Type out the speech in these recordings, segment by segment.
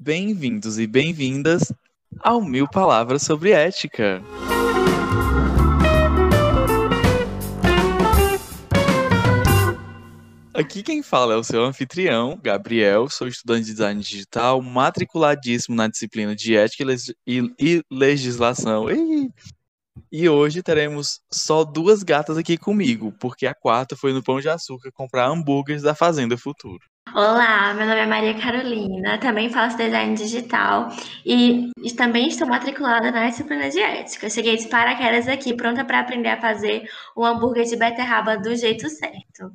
Bem-vindos e bem-vindas ao Mil Palavras sobre Ética. Aqui quem fala é o seu anfitrião, Gabriel. Sou estudante de design digital, matriculadíssimo na disciplina de ética e, legislação. E hoje teremos só duas gatas aqui comigo, porque a quarta foi no Pão de Açúcar comprar hambúrgueres da Fazenda Futuro. Olá, meu nome é Maria Carolina, também faço design digital e também estou matriculada na disciplina de ética. Cheguei de paraquedas aqui, pronta para aprender a fazer o hambúrguer de beterraba do jeito certo.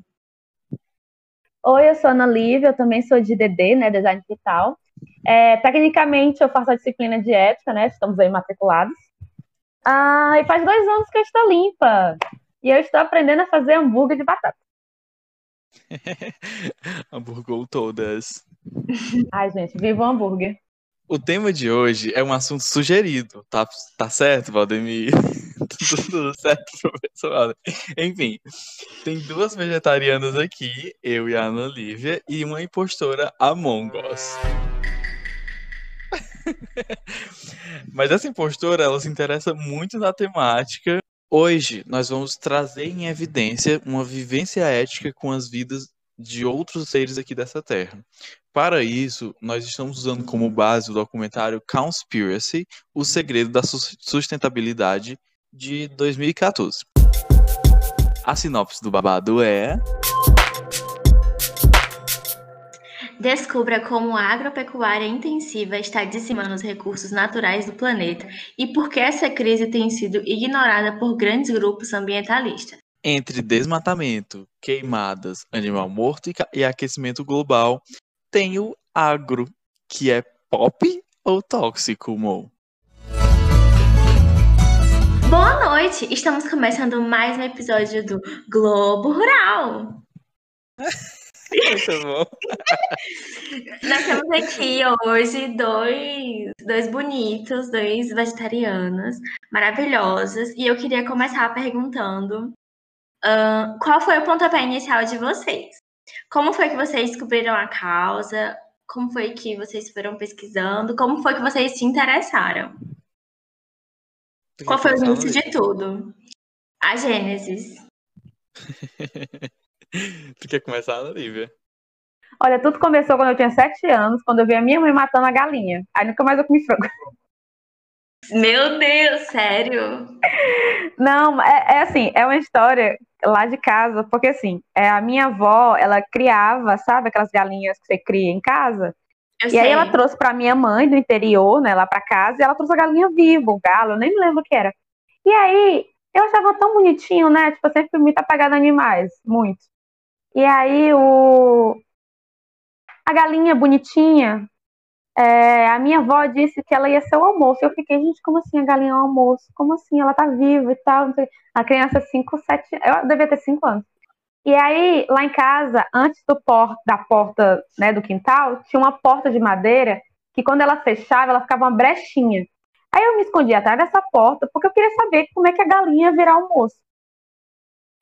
Oi, eu sou Ana Lívia, eu também sou de DD, né, design digital. É, tecnicamente, eu faço a disciplina de ética, né, estamos aí matriculados. Ah, e faz dois anos que eu estou limpa. E eu estou aprendendo a fazer hambúrguer de batata. Hamburgou todas. Ai, gente, viva o hambúrguer. O tema de hoje é um assunto sugerido, tá, tá certo, Valdemir? tudo, tudo certo, professor Enfim, tem duas vegetarianas aqui, eu e a Ana Lívia, e uma impostora Among Us. Mas essa impostora, ela se interessa muito na temática. Hoje, nós vamos trazer em evidência uma vivência ética com as vidas de outros seres aqui dessa terra. Para isso, nós estamos usando como base o documentário Conspiracy, O Segredo da Sustentabilidade, de 2014. A sinopse do babado é. Descubra como a agropecuária intensiva está dizimando os recursos naturais do planeta e por que essa crise tem sido ignorada por grandes grupos ambientalistas. Entre desmatamento, queimadas, animal morto e aquecimento global, tem o agro, que é pop ou tóxico, Mo? Boa noite! Estamos começando mais um episódio do Globo Rural. Muito bom. Nós temos aqui hoje dois, dois bonitos, dois vegetarianos maravilhosos. E eu queria começar perguntando uh, qual foi o pontapé inicial de vocês? Como foi que vocês descobriram a causa? Como foi que vocês foram pesquisando? Como foi que vocês se interessaram? Qual foi o início de tudo? A Gênesis. tu quer começar, Lívia? Olha, tudo começou quando eu tinha sete anos, quando eu vi a minha mãe matando a galinha. Aí nunca mais eu comi frango. Meu Deus, sério? Não, é, é, assim, é uma história lá de casa, porque assim, é, a minha avó, ela criava, sabe, aquelas galinhas que você cria em casa? Eu e sei. aí ela trouxe para minha mãe do interior, né, lá para casa, e ela trouxe a galinha viva, o galo, eu nem me lembro o que era. E aí, eu achava tão bonitinho, né, tipo, eu sempre fui muito apegada a animais, muito. E aí, o... a galinha bonitinha, é, a minha avó disse que ela ia ser o almoço. Eu fiquei, gente, como assim a galinha é o almoço? Como assim? Ela tá viva e tal. A criança, 5, 7, eu devia ter 5 anos. E aí, lá em casa, antes do por, da porta né, do quintal, tinha uma porta de madeira que quando ela fechava, ela ficava uma brechinha. Aí eu me escondi atrás dessa porta porque eu queria saber como é que a galinha ia virar almoço.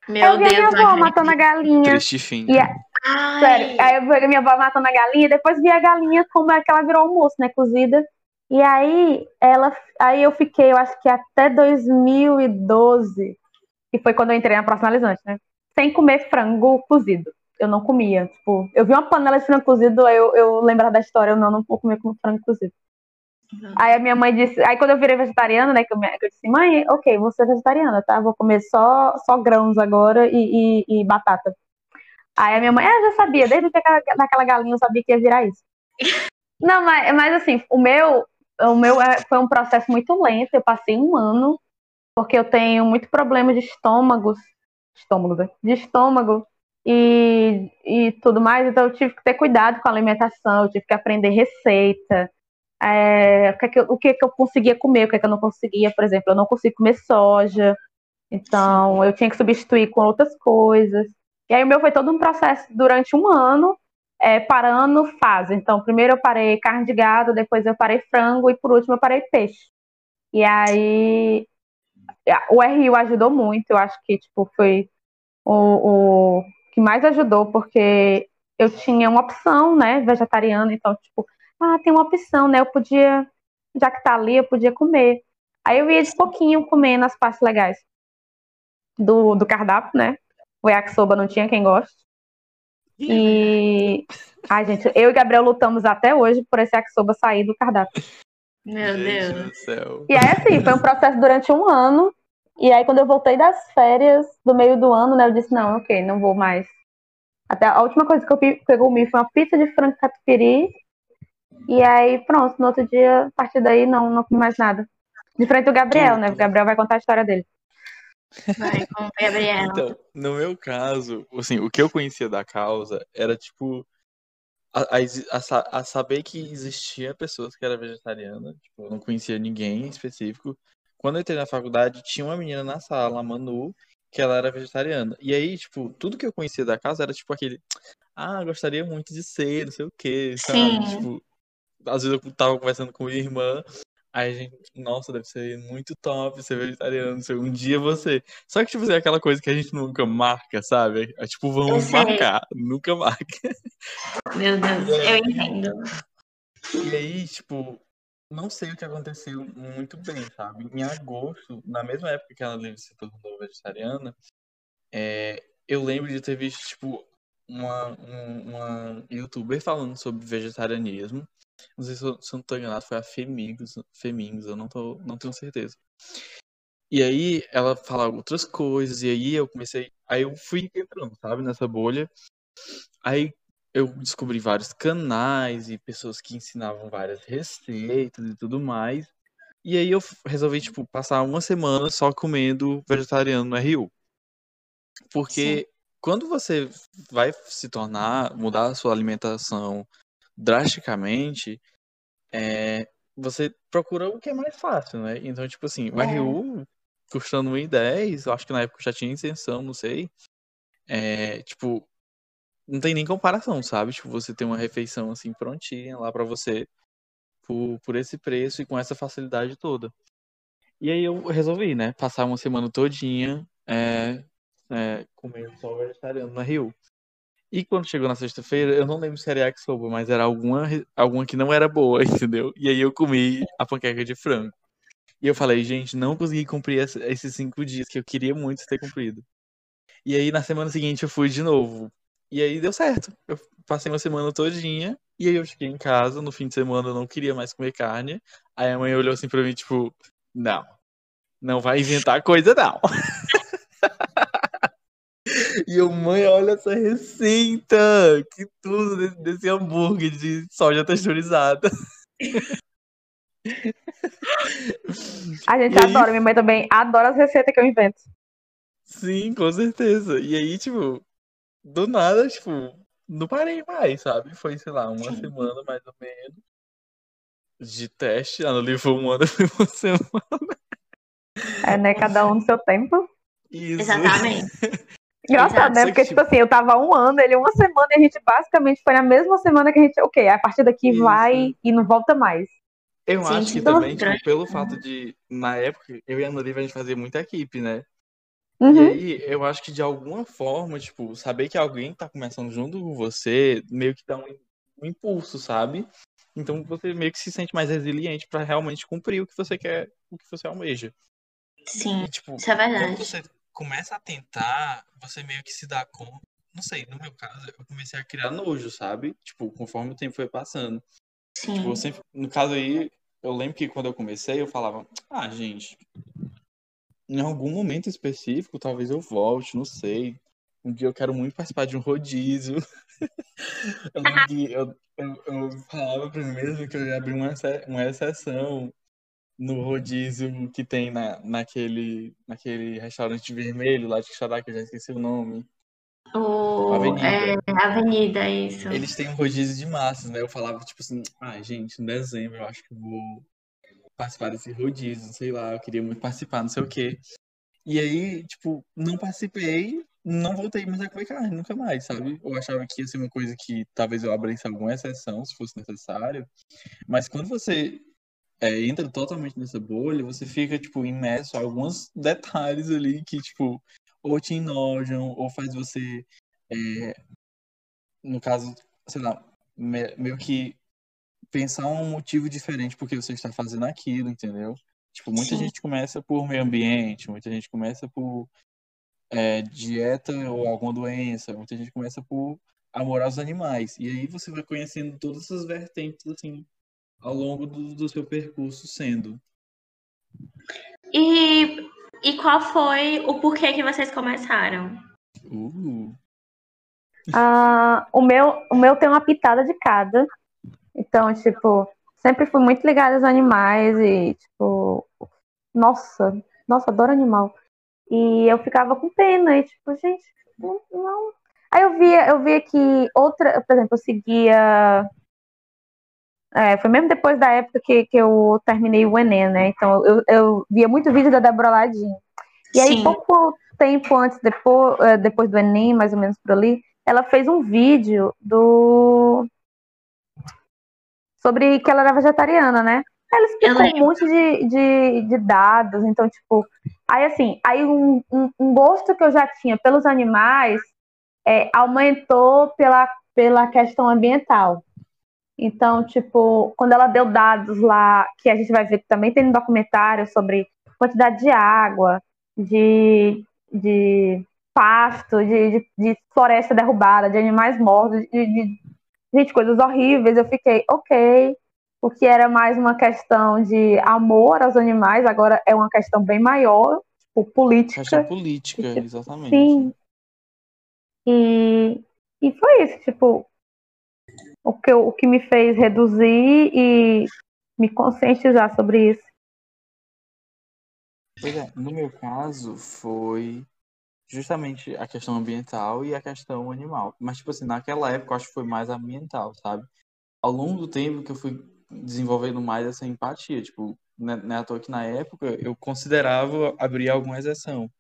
Meu eu vi Deus, a minha avó matando a galinha. Triste fim. E a... Sério, aí eu vi a minha avó matando a galinha, depois vi a galinha como é que ela virou almoço, né, cozida. E aí, ela, aí eu fiquei, eu acho que até 2012, que foi quando eu entrei na profissionalizante, né, sem comer frango cozido. Eu não comia, tipo, eu vi uma panela de frango cozido, aí eu, eu lembrava da história, eu não, não vou comer com frango cozido. Aí a minha mãe disse, aí quando eu virei vegetariana, né, que eu, que eu disse, mãe, ok, vou ser vegetariana, tá? Vou comer só, só grãos agora e, e, e batata. Aí a minha mãe, ah, já sabia, desde que daquela galinha eu sabia que ia virar isso. Não, mas, mas assim, o meu, o meu é, foi um processo muito lento, eu passei um ano, porque eu tenho muito problema de estômagos, estômago, né? de estômago e, e tudo mais, então eu tive que ter cuidado com a alimentação, eu tive que aprender receita, é, o, que, é que eu, o que, é que eu conseguia comer, o que, é que eu não conseguia, por exemplo, eu não consigo comer soja, então eu tinha que substituir com outras coisas. E aí o meu foi todo um processo durante um ano, é, parando fase. Então, primeiro eu parei carne de gado, depois eu parei frango e por último eu parei peixe. E aí o RU ajudou muito, eu acho que tipo, foi o, o que mais ajudou, porque eu tinha uma opção, né, vegetariana, então, tipo, ah, tem uma opção, né? Eu podia, já que tá ali, eu podia comer. Aí eu ia de pouquinho comendo as partes legais do, do cardápio, né? O yakisoba não tinha quem goste. E. Ai, gente, eu e Gabriel lutamos até hoje por esse yakisoba sair do cardápio. Meu Gente Deus. do céu. E aí, assim, foi um processo durante um ano. E aí, quando eu voltei das férias, do meio do ano, né, eu disse, não, ok, não vou mais. Até a última coisa que eu que eu comi foi uma pizza de frango catupiry. E aí, pronto, no outro dia, a partir daí, não, não comi mais nada. De frente do Gabriel, né? O Gabriel vai contar a história dele. Vai Gabriel. Então, no meu caso, assim, o que eu conhecia da causa era tipo a, a a sa- a saber que existia pessoas que eram vegetarianas, tipo, eu não conhecia ninguém em específico. Quando eu entrei na faculdade, tinha uma menina na sala, a Manu, que ela era vegetariana. E aí, tipo, tudo que eu conhecia da casa era tipo aquele, ah, gostaria muito de ser, não sei o quê, sabe? Sim. Tipo, às vezes eu tava conversando com minha irmã, aí a gente, nossa, deve ser muito top ser vegetariano, sei, um dia você. Só que, tipo, assim, é aquela coisa que a gente nunca marca, sabe? É tipo, vamos marcar, nunca marca. Meu Deus, eu entendo. E aí, tipo, não sei o que aconteceu muito bem, sabe? Em agosto, na mesma época que a Ana Livre se tornou vegetariana, é, eu lembro de ter visto, tipo, uma, um- uma youtuber falando sobre vegetarianismo. Não sei se eu, se eu não tô enganado, foi a Femingos, Femingos, eu não, tô, não tenho certeza. E aí ela falava outras coisas, e aí eu comecei. Aí eu fui entrando, sabe, nessa bolha. Aí eu descobri vários canais e pessoas que ensinavam várias receitas e tudo mais. E aí eu resolvi, tipo, passar uma semana só comendo vegetariano no RU. Porque quando você vai se tornar, mudar a sua alimentação drasticamente, é, você procura o que é mais fácil, né? Então, tipo assim, o É. RU custando 1,10, eu acho que na época já tinha isenção, não sei. É, tipo, não tem nem comparação, sabe? Tipo, você tem uma refeição assim prontinha lá pra você por, por esse preço e com essa facilidade toda. E aí eu resolvi, né? Passar uma semana todinha é, é, comendo só vegetariano na Rio. E quando chegou na sexta-feira, eu não lembro se era yakisoba, mas era alguma, alguma que não era boa, entendeu? E aí eu comi a panqueca de frango. E eu falei, gente, não consegui cumprir esses cinco dias que eu queria muito ter cumprido. E aí na semana seguinte eu fui de novo. E aí deu certo. Eu passei uma semana todinha. E aí eu cheguei em casa, no fim de semana eu não queria mais comer carne. Aí a mãe olhou assim pra mim, tipo, não. Não vai inventar coisa, não. E eu, mãe, olha essa receita! Que tudo desse, desse hambúrguer de soja texturizada. A gente E aí- adora, minha mãe também adora as receitas que eu invento. Sim, com certeza. E aí, tipo, do nada, tipo, não parei mais, sabe? Foi, sei lá, uma semana mais ou menos de teste. Ah, no livro um ano foi uma semana. É, né? Cada um no seu tempo. Isso. Exatamente. Engraçado, Exato. né? Porque, tipo assim, eu tava um ano, ele uma semana, e a gente basicamente foi na mesma semana que a gente, ok, a partir daqui Isso. vai e não volta mais. Eu Sim, acho que também, tipo, pelo fato de, na época, eu e a Lívia, a gente fazia muita equipe, né? E Uhum. aí, eu acho que de alguma forma, tipo, saber que alguém tá começando junto com você, meio que dá um, um impulso, sabe? Então você meio que se sente mais resiliente pra realmente cumprir o que você quer, o que você almeja. Sim, E, tipo, isso é quando verdade. você começa a tentar, você meio que se dá conta. Não sei, no meu caso, eu comecei a criar nojo, sabe? Tipo, conforme o tempo foi passando. Tipo, Sim. eu sempre, no caso aí, eu lembro que quando eu comecei, eu falava, ah, gente, em algum momento específico, talvez eu volte, não sei. Um dia eu quero muito participar de um rodízio. eu lembro que eu, eu, eu falava pra mim mesmo que eu ia abrir uma, uma exceção no rodízio que tem na, naquele, naquele restaurante vermelho lá de Quixadá, que eu já esqueci o nome. O, Avenida. é, Avenida, isso. Eles têm um rodízio de massas, né? Eu falava, tipo assim, ai, gente, em dezembro eu acho que vou participar desse rodízio, sei lá, eu queria muito participar, não sei o quê. E aí, tipo, não participei, não voltei mais a comer carne, nunca mais, sabe? Eu achava que ia ser uma coisa que talvez eu abrisse alguma exceção, se fosse necessário. Mas quando você é, entra totalmente nessa bolha, você fica, tipo, imerso a alguns detalhes ali que, tipo, ou te enojam, ou faz você, é, no caso, sei lá, me- meio que pensar um motivo diferente porque você está fazendo aquilo, entendeu? Tipo, muita Sim. gente começa por meio ambiente, muita gente começa por é, dieta ou alguma doença, muita gente começa por amor aos animais. E aí você vai conhecendo todas essas vertentes, assim, ao longo do, do seu percurso sendo. E, e qual foi o porquê que vocês começaram? Uh, Ah, o, meu, o meu tem uma pitada de cada. Então, tipo, sempre fui muito ligada aos animais e, tipo, nossa, nossa, adoro animal. E eu ficava com pena, e tipo, gente, não. não. Aí eu via, eu via que outra, por exemplo, eu seguia. É, foi mesmo depois da época que, que eu terminei o Enem, né? Então eu, eu via muito vídeo da Débora Ladinho. E aí, Sim. pouco tempo antes, depois, eh, depois do Enem, mais ou menos por ali, ela fez um vídeo do. sobre que ela era vegetariana, né? Ela explicou um monte de, de, de dados, então, tipo. Aí, assim, aí um, um, um gosto que eu já tinha pelos animais é, aumentou pela, pela questão ambiental. Então, tipo, quando ela deu dados lá, que a gente vai ver que também tem no documentário sobre quantidade de água, de, de pasto, de, de, de floresta derrubada, de animais mortos, de, de- gente, coisas horríveis, eu fiquei, ok, porque era mais uma questão de amor aos animais, agora é uma questão bem maior, tipo, política. questão política, Tipo, exatamente. Sim. E, e foi isso, tipo, o que, o que me fez reduzir e me conscientizar sobre isso. Pois é, no meu caso foi justamente a questão ambiental e a questão animal. Mas, tipo assim, naquela época eu acho que foi mais ambiental, sabe? Ao longo do tempo que eu fui desenvolvendo mais essa empatia, tipo, não é não é à toa que na época eu considerava abrir alguma exceção.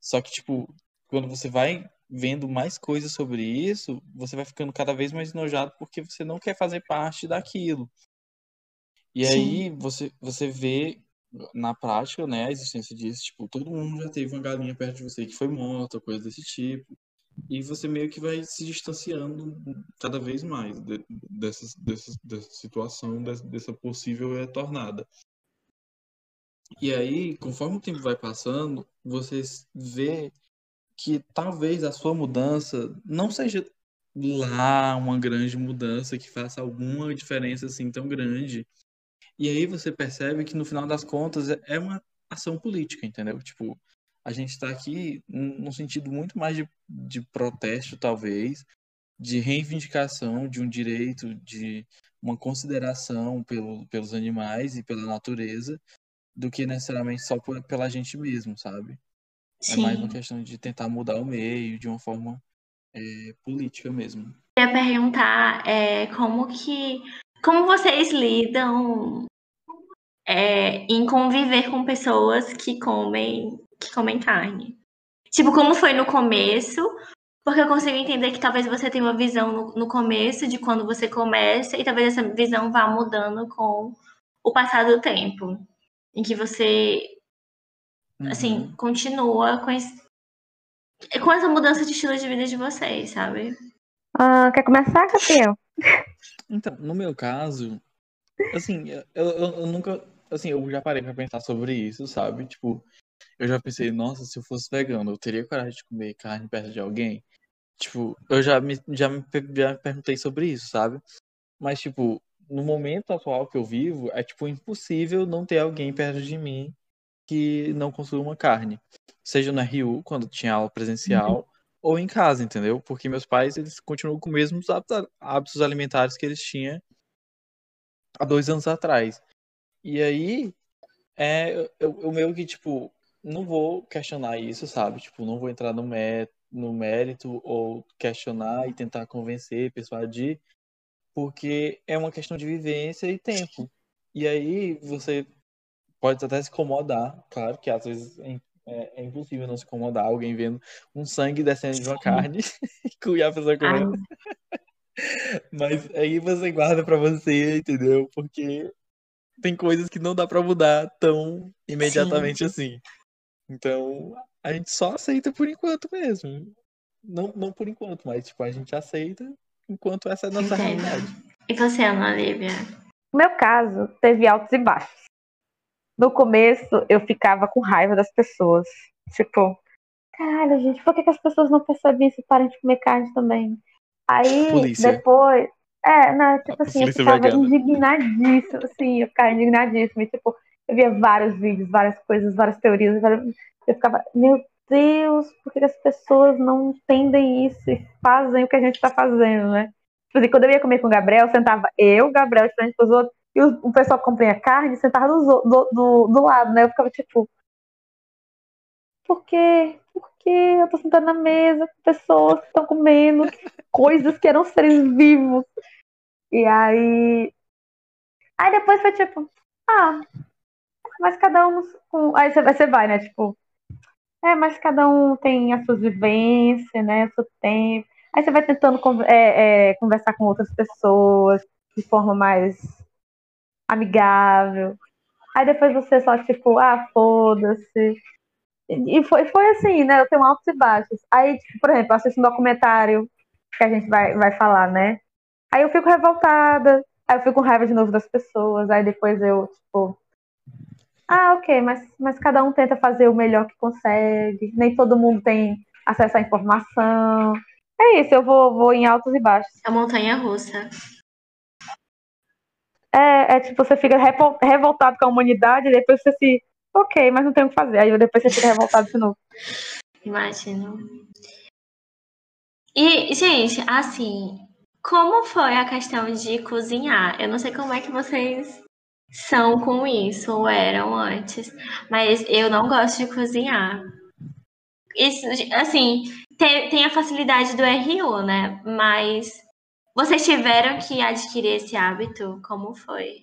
Só que, tipo, quando você vai vendo mais coisas sobre isso, você vai ficando cada vez mais enojado porque você não quer fazer parte daquilo. E Sim. aí você, você vê na prática, né, a existência disso, tipo, todo mundo já teve uma galinha perto de você que foi morta, coisa desse tipo. E você meio que vai se distanciando cada vez mais de- dessa, dessa, dessa situação, dessa, dessa possível é, tornada. E aí, conforme o tempo vai passando, você vê que talvez a sua mudança não seja lá uma grande mudança que faça alguma diferença assim tão grande. E aí você percebe que no final das contas é- é uma ação política, entendeu? Tipo, a gente está aqui num sentido muito mais de, de protesto, talvez, de reivindicação de um direito, de uma consideração pelo, pelos animais e pela natureza, do que necessariamente só por- pela gente mesmo, sabe? É mais uma Sim. questão de tentar mudar o meio de uma forma é, política mesmo. Eu ia perguntar é, como que. Como vocês lidam é, em conviver com pessoas que comem, que comem carne? Tipo, como foi no começo? Porque eu consigo entender que talvez você tenha uma visão no, no começo de quando você começa, e talvez essa visão vá mudando com o passar do tempo. Em que você, assim, Uhum. continua com, esse, com essa mudança de estilo de vida de vocês, sabe? Ah, quer começar, Gabriel? Então, no meu caso, assim, eu, eu, eu nunca, assim, eu já parei pra pensar sobre isso, sabe? Tipo, eu já pensei, nossa, se eu fosse vegano, eu teria coragem de comer carne perto de alguém? Tipo, eu já me, já me já perguntei sobre isso, sabe? Mas, tipo, no momento atual que eu vivo, é, tipo, impossível não ter alguém perto de mim que não consuma carne. Seja na RU, quando tinha aula presencial, ou em casa, entendeu? Porque meus pais, eles continuam com os mesmos hábitos, hábitos alimentares que eles tinham há dois anos atrás. E aí, é, eu, eu meio que, tipo, não vou questionar isso, sabe? Tipo, não vou entrar no, mé no mérito ou questionar e tentar convencer, persuadir, porque é uma questão de vivência e tempo. E aí você pode até se incomodar, claro que às vezes é, é- é impossível não se incomodar alguém vendo um sangue descendo de uma carne e a pessoa comendo. Mas aí você guarda pra você, entendeu? Porque tem coisas que não dá pra mudar tão imediatamente assim. Então, a gente só aceita por enquanto mesmo. Não, não por enquanto, mas tipo, a gente aceita enquanto essa é a nossa Entendo. realidade. E você, Ana Olivia? No meu caso, teve altos e baixos. No começo, eu ficava com raiva das pessoas. Tipo, caralho, gente, por que, que as pessoas não percebem isso e param de comer carne também? Aí, Polícia. depois. É, não, tipo assim, eu ficava vegana. indignadíssima, assim, eu ficava indignadíssima. E, tipo, eu via vários vídeos, várias coisas, várias teorias. Eu ficava, meu Deus, por que que as pessoas não entendem isso e fazem o que a gente tá fazendo, né? Tipo assim, quando eu ia comer com o Gabriel, sentava eu, Gabriel, de frente pros outros, e o, o pessoal que comprinha carne sentava dos o- do, do, do lado, né? Eu ficava tipo, por quê? Por quê? Eu tô sentada na mesa com pessoas que estão comendo coisas que eram seres vivos. E aí. Aí depois foi tipo, ah, mas cada um. com- Aí você vai- né? Tipo, é, mas cada um tem as suas vivências, né? O seu tempo. Aí você vai tentando é, é, conversar com outras pessoas de forma mais amigável. Aí depois você só, tipo, ah, foda-se. E foi, foi assim, né? Eu tenho altos e baixos. Aí, tipo, por exemplo, assisto um documentário que a gente vai, vai falar, né? Aí eu fico revoltada, aí eu fico com raiva de novo das pessoas, aí depois eu, tipo. Ah, ok, mas, mas cada um tenta fazer o melhor que consegue. Nem todo mundo tem acesso à informação. É isso, eu vou, vou em altos e baixos. A montanha russa. É, é tipo, você fica revol- revoltado com a humanidade e depois você se. Ok, mas não tem o que fazer. Aí depois você fica revoltado de novo. Imagino. E, gente, assim, como foi a questão de cozinhar? Eu não sei como é que vocês são com isso, ou eram antes, mas eu não gosto de cozinhar. Isso, assim, tem, tem a facilidade do RU, né? Mas vocês tiveram que adquirir esse hábito? Como foi?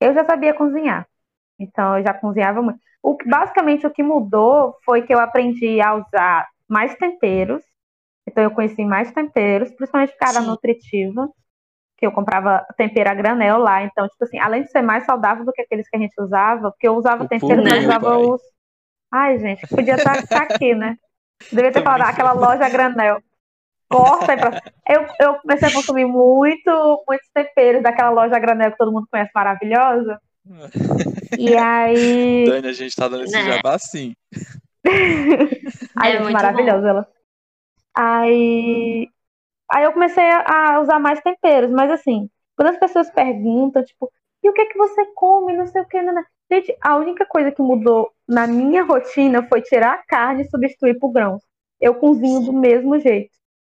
Eu já sabia cozinhar. Então eu já cozinhava muito. O, que- basicamente o que mudou foi que eu aprendi a usar mais temperos. Então eu conheci mais temperos, principalmente porque era Sim. nutritiva. Que eu comprava tempero a granel lá. Então, tipo assim, além de ser mais saudável do que aqueles que a gente usava, porque eu usava O tempero, mas puro, usava pai. os. Ai, gente, podia estar aqui, né? Devia ter falado aquela loja a granel. Corta aí pra. Eu, eu comecei a consumir muito, muitos temperos daquela loja a granel que todo mundo conhece maravilhosa. E aí. Dani, a gente tá dando esse Né? jabá sim. Ai, É maravilhosa ela. Aí. Aí eu comecei a usar mais temperos, mas assim, quando as pessoas perguntam, tipo, e o que que você come? Não sei o que, né? Gente, a única coisa que mudou na minha rotina foi tirar a carne e substituir por grãos. Eu cozinho do mesmo jeito.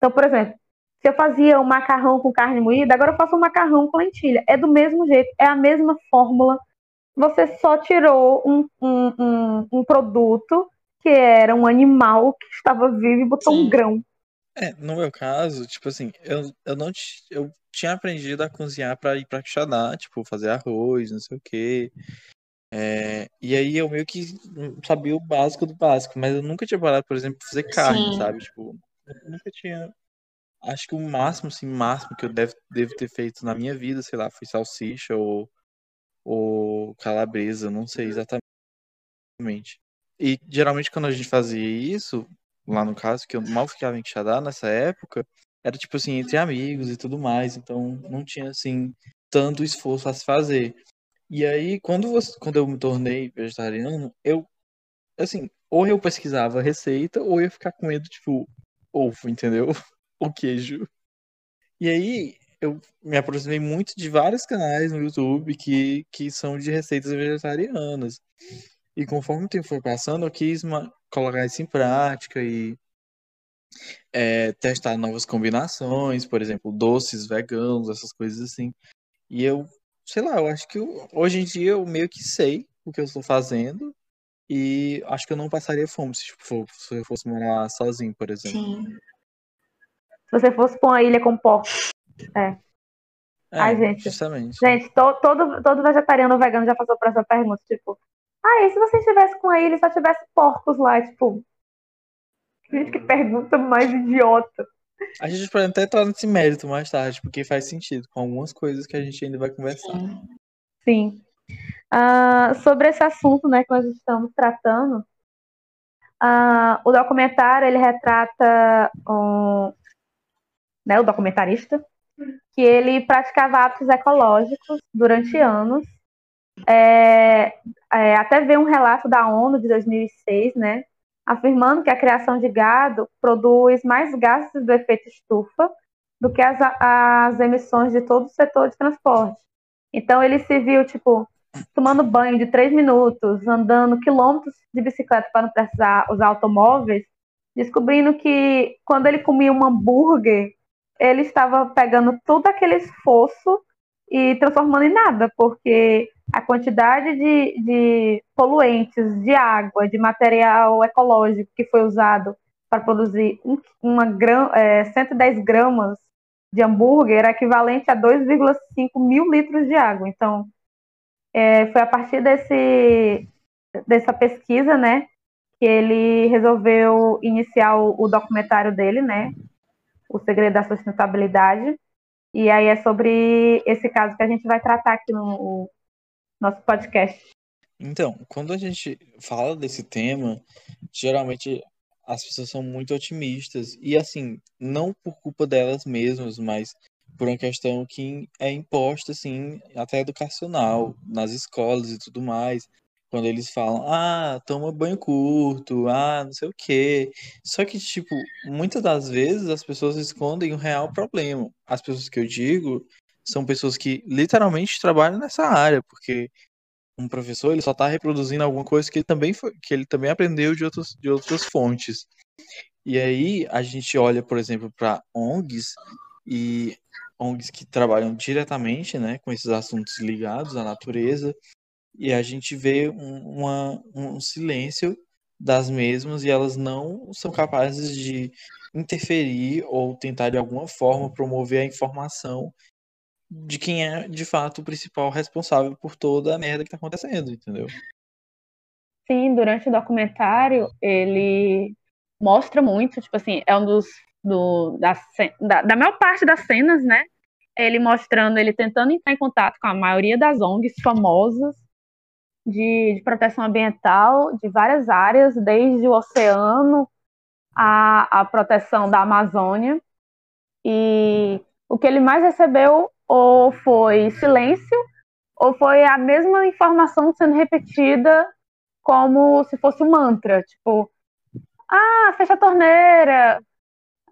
Então, por exemplo, se eu fazia um macarrão com carne moída, agora eu faço um macarrão com lentilha. É do mesmo jeito, é a mesma fórmula. Você só tirou um, um, um, um produto que era um animal que estava vivo e botou Sim. um grão. É, no meu caso, tipo assim, eu, eu não eu tinha aprendido a cozinhar pra ir pra Quixadá, tipo, fazer arroz, não sei o quê. É, e aí eu meio que sabia o básico do básico, mas eu nunca tinha parado, por exemplo, fazer carne, Sim. sabe? Tipo, eu nunca tinha. Acho que o máximo, assim, máximo que eu devo, devo ter feito na minha vida, sei lá, foi salsicha ou, ou calabresa, não sei exatamente. E geralmente quando a gente fazia isso, lá no caso, que eu mal ficava em Quixadá nessa época, era tipo assim, entre amigos e tudo mais, então não tinha assim tanto esforço a se fazer. E aí, quando, você, quando eu me tornei vegetariano, eu, assim, ou eu pesquisava a receita, ou eu ia ficar comendo, tipo, ovo, entendeu? O queijo. E aí, eu me aproximei muito de vários canais no YouTube que, que são de receitas vegetarianas. E conforme o tempo foi passando, eu quis colocar isso em prática e é, testar novas combinações, por exemplo, doces veganos, essas coisas assim. E eu, sei lá, eu acho que eu- hoje em dia eu meio que sei o que eu estou fazendo e acho que eu não passaria fome se, tipo, for- se eu fosse morar sozinho, por exemplo. Sim. Se você fosse pra uma ilha com porcos. É, Ai, gente. justamente. Gente, to- todo, todo vegetariano ou vegano já passou por essa pergunta, tipo, ah, e se você estivesse com a ilha e só tivesse porcos lá, tipo. Gente, que pergunta mais idiota. A gente pode até entrar nesse mérito mais tarde, porque faz sentido com algumas coisas que a gente ainda vai conversar. Sim. Sim. Ah, sobre esse assunto, né, que nós estamos tratando, ah, o documentário ele retrata um, né, o documentarista que ele praticava atos ecológicos durante anos. É, é, até ver um relato da ONU de 2006, né, afirmando que a criação de gado produz mais gases do efeito estufa do que as, as emissões de todo o setor de transporte. Então ele se viu, tipo, tomando banho de três minutos, andando quilômetros de bicicleta para não precisar usar automóveis, descobrindo que quando ele comia um hambúrguer, ele estava pegando todo aquele esforço e transformando em nada, porque a quantidade de, de poluentes, de água, de material ecológico que foi usado para produzir uma gram, é, 110 gramas de hambúrguer era equivalente a 2,5 mil litros de água. Então, é, foi a partir desse, dessa pesquisa, né, que ele resolveu iniciar o, o documentário dele, né, O Segredo da Sustentabilidade. E aí é sobre esse caso que a gente vai tratar aqui no nosso podcast. Então, quando a gente fala desse tema, geralmente as pessoas são muito otimistas. E assim, não por culpa delas mesmas, mas por uma questão que é imposta, assim, até educacional, nas escolas e tudo mais. Quando eles falam, ah, toma banho curto, ah, não sei o quê. Só que, tipo, muitas das vezes as pessoas escondem o real problema. As pessoas que eu digo são pessoas que literalmente trabalham nessa área, porque um professor ele só está reproduzindo alguma coisa que ele também foi, que ele também aprendeu de, outros, de outras fontes. E aí a gente olha, por exemplo, para ONGs e ONGs que trabalham diretamente né, com esses assuntos ligados à natureza, e a gente vê um, uma, um silêncio das mesmas e elas não são capazes de interferir ou tentar de alguma forma promover a informação de quem é de fato o principal responsável por toda a merda que tá acontecendo, entendeu? Sim, durante o documentário ele mostra muito, tipo assim, é um dos do, da, da, da maior parte das cenas, né? Ele mostrando, ele tentando entrar em contato com a maioria das ONGs famosas de, de proteção ambiental de várias áreas, desde o oceano à, à proteção da Amazônia. E o que ele mais recebeu ou foi silêncio, ou foi a mesma informação sendo repetida como se fosse um mantra, tipo, ah, fecha a torneira,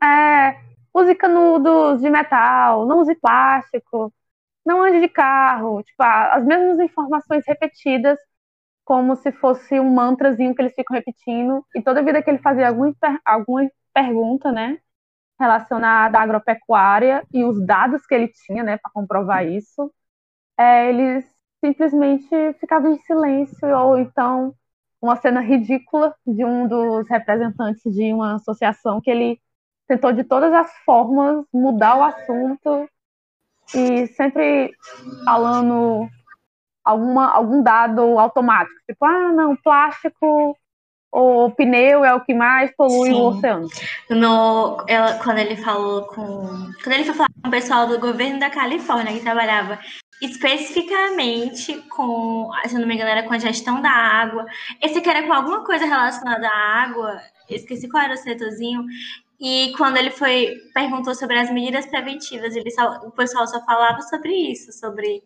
é, use canudos de metal, não use plástico, não ande de carro, tipo, as mesmas informações repetidas como se fosse um mantrazinho que eles ficam repetindo, e toda vida que ele fazia alguma, alguma pergunta, né, relacionada à agropecuária e os dados que ele tinha, né, para comprovar isso, é, eles simplesmente ficavam em silêncio ou então uma cena ridícula de um dos representantes de uma associação que ele tentou de todas as formas mudar o assunto e sempre falando alguma, algum dado automático, tipo, ah, não, plástico o pneu é o que mais polui Sim. o oceano. No, ela, quando ele falou com. Quando ele foi falar com o pessoal do governo da Califórnia, que trabalhava especificamente com, se não me engano, era com a gestão da água. Esse aqui era com alguma coisa relacionada à água, esqueci qual era o setorzinho. E quando ele foi perguntou sobre as medidas preventivas, ele só, o pessoal só falava sobre isso, sobre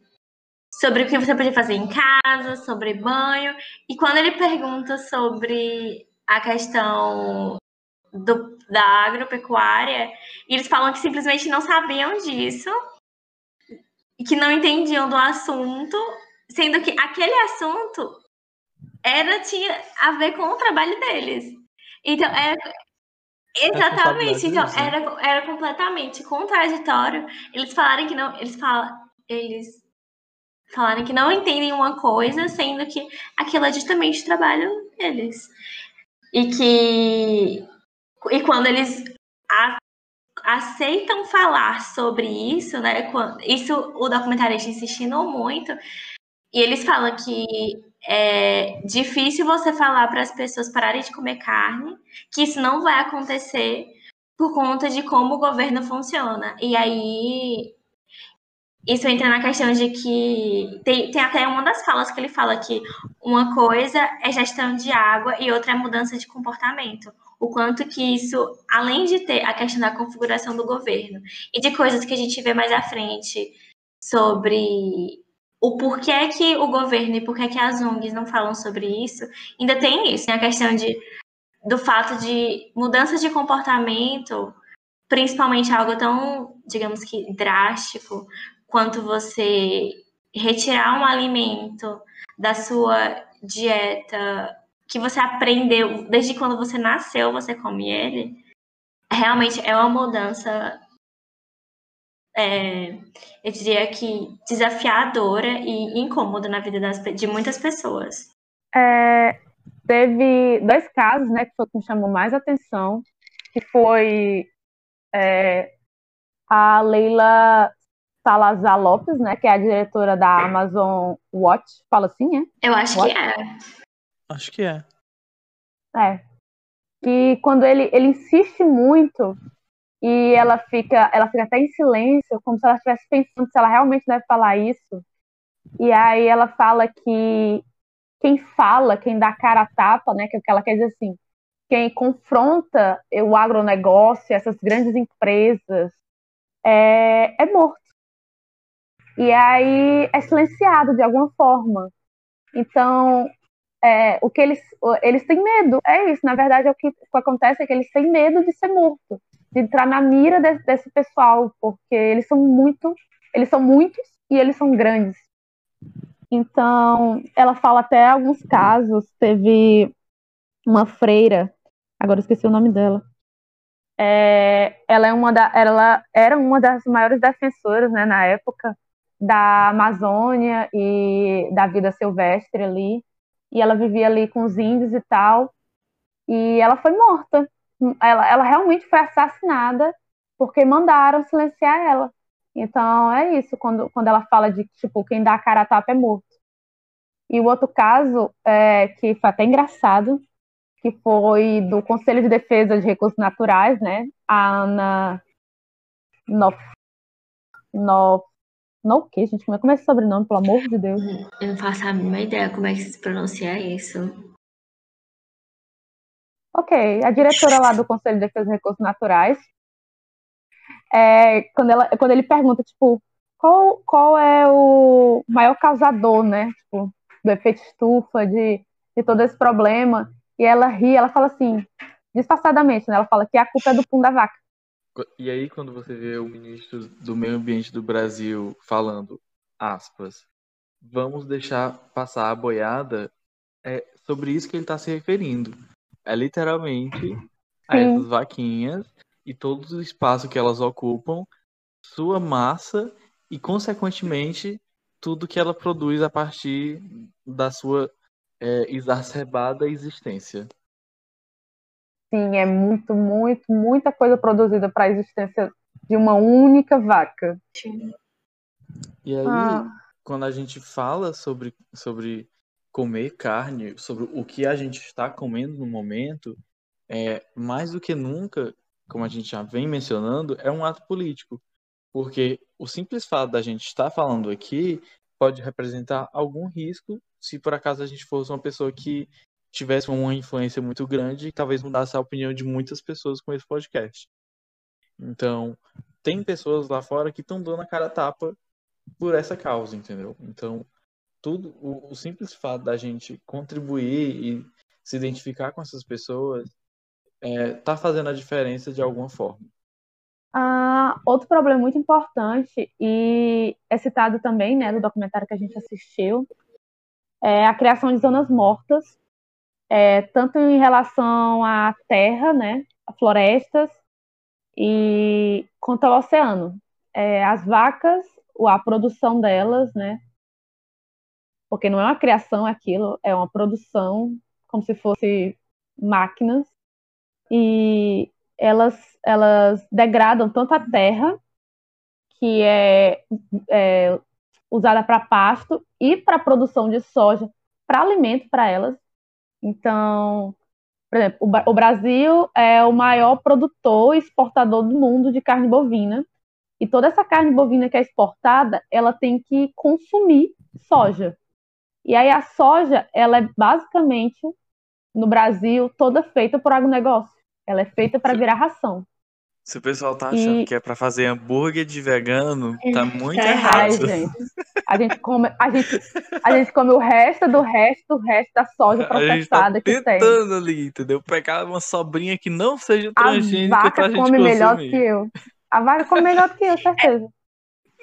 sobre o que você podia fazer em casa, sobre banho. E quando ele pergunta sobre a questão do, da agropecuária, eles falam que simplesmente não sabiam disso que não entendiam do assunto, sendo que aquele assunto era tinha a ver com o trabalho deles. Então, era, exatamente, então era, era completamente contraditório. Eles falarem que não, eles falam, eles falarem que não entendem uma coisa, sendo que aquilo é justamente o trabalho deles. E que e quando eles a, aceitam falar sobre isso, né? Quando, isso o documentarista insistindo muito, e eles falam que é difícil você falar para as pessoas pararem de comer carne, que isso não vai acontecer por conta de como o governo funciona. E aí isso entra na questão de que tem, tem até uma das falas que ele fala que uma coisa é gestão de água e outra é mudança de comportamento. o quanto que isso, além de ter a questão da configuração do governo e de coisas que a gente vê mais à frente sobre o porquê que o governo e porquê que as ONGs não falam sobre isso, ainda tem isso, a questão de, do fato de mudanças de comportamento, principalmente algo tão, digamos que, drástico, quanto você retirar um alimento da sua dieta que você aprendeu desde quando você nasceu, você come ele, realmente é uma mudança, é, eu diria que desafiadora e incômoda na vida das, de muitas pessoas. É, teve dois casos, né, que foi que me chamou mais atenção, que foi é, a Leila Salazar Lopes, né, que é a diretora da Amazon Watch, fala assim, é? Eu acho Watch? que é. Acho que é. É. E quando ele, ele insiste muito e ela fica, ela fica até em silêncio, como se ela estivesse pensando se ela realmente deve falar isso. E aí ela fala que quem fala, quem dá cara a tapa, né, que é o que ela quer dizer assim, quem confronta o agronegócio, essas grandes empresas, é, é morto. E aí é silenciado de alguma forma. Então, é, o que eles, eles têm medo, é isso. Na verdade, é o que, o que acontece é que eles têm medo de ser morto, de entrar na mira desse, desse pessoal, porque eles são muito, eles são muitos e eles são grandes. Então, ela fala até alguns casos. Teve uma freira, agora esqueci o nome dela. É, ela, é uma da, ela era uma das maiores defensoras né, na época da Amazônia e da vida silvestre ali. E ela vivia ali com os índios e tal. E ela foi morta. Ela, ela realmente foi assassinada porque mandaram silenciar ela. Então é isso, quando, quando ela fala de tipo, quem dá a cara a tapa é morto. E o outro caso, é, que foi até engraçado, que foi do Conselho de Defesa de Recursos Naturais, né? A Ana Nof, Nof, não o quê, gente? Como é, é esse sobrenome, pelo amor de Deus? Eu não faço a mínima ideia como é que se pronuncia isso. Ok, a diretora lá do Conselho de Defesa de Recursos Naturais, é, quando, ela, quando ele pergunta, tipo, qual, qual é o maior causador, né, tipo, do efeito estufa, de, de todo esse problema, e ela ri, ela fala assim, disfarçadamente, né, ela fala que a culpa é do pum da vaca. E aí, quando você vê o ministro do Meio Ambiente do Brasil falando, aspas, vamos deixar passar a boiada, é sobre isso que ele está se referindo. É literalmente a essas vaquinhas e todo o espaço que elas ocupam, sua massa e, consequentemente, tudo que ela produz a partir da sua é, exacerbada existência. Sim, é muito, muito, muita coisa produzida para a existência de uma única vaca. Sim. E aí, ah. quando a gente fala sobre, sobre comer carne, sobre o que a gente está comendo no momento, é mais do que nunca, como a gente já vem mencionando, é um ato político. Porque o simples fato da gente estar falando aqui pode representar algum risco se por acaso a gente fosse uma pessoa que tivesse uma influência muito grande e talvez mudasse a opinião de muitas pessoas com esse podcast. Então, tem pessoas lá fora que estão dando a cara a tapa por essa causa, entendeu? Então, tudo o, o, simples fato da gente contribuir e se identificar com essas pessoas é, tá fazendo a diferença de alguma forma. Ah, outro problema muito importante e é citado também, né, no documentário que a gente assistiu, é a criação de zonas mortas é, tanto em relação à terra, né, a florestas, e quanto ao oceano. É, as vacas, a produção delas, né, porque não é uma criação aquilo, é uma produção como se fosse máquinas, e elas, elas degradam tanto a terra, que é, é usada para pasto, e para produção de soja, para alimento para elas, então, por exemplo, o, Brasil é o maior produtor e exportador do mundo de carne bovina. E toda essa carne bovina que é exportada, ela tem que consumir soja. E aí a soja, ela é basicamente, no Brasil, toda feita por agronegócio. Ela é feita para virar ração. Se o pessoal tá achando E- que é pra fazer hambúrguer de vegano, tá muito Tá errado. Ai, gente. A gente come, a gente, a gente come o resto do resto do resto da soja A gente tá processada que tem. tentando ali, entendeu? Pegar uma sobrinha que não seja A transgênica pra vaca gente come melhor consumir. que eu. A vaca come melhor do que eu, certeza.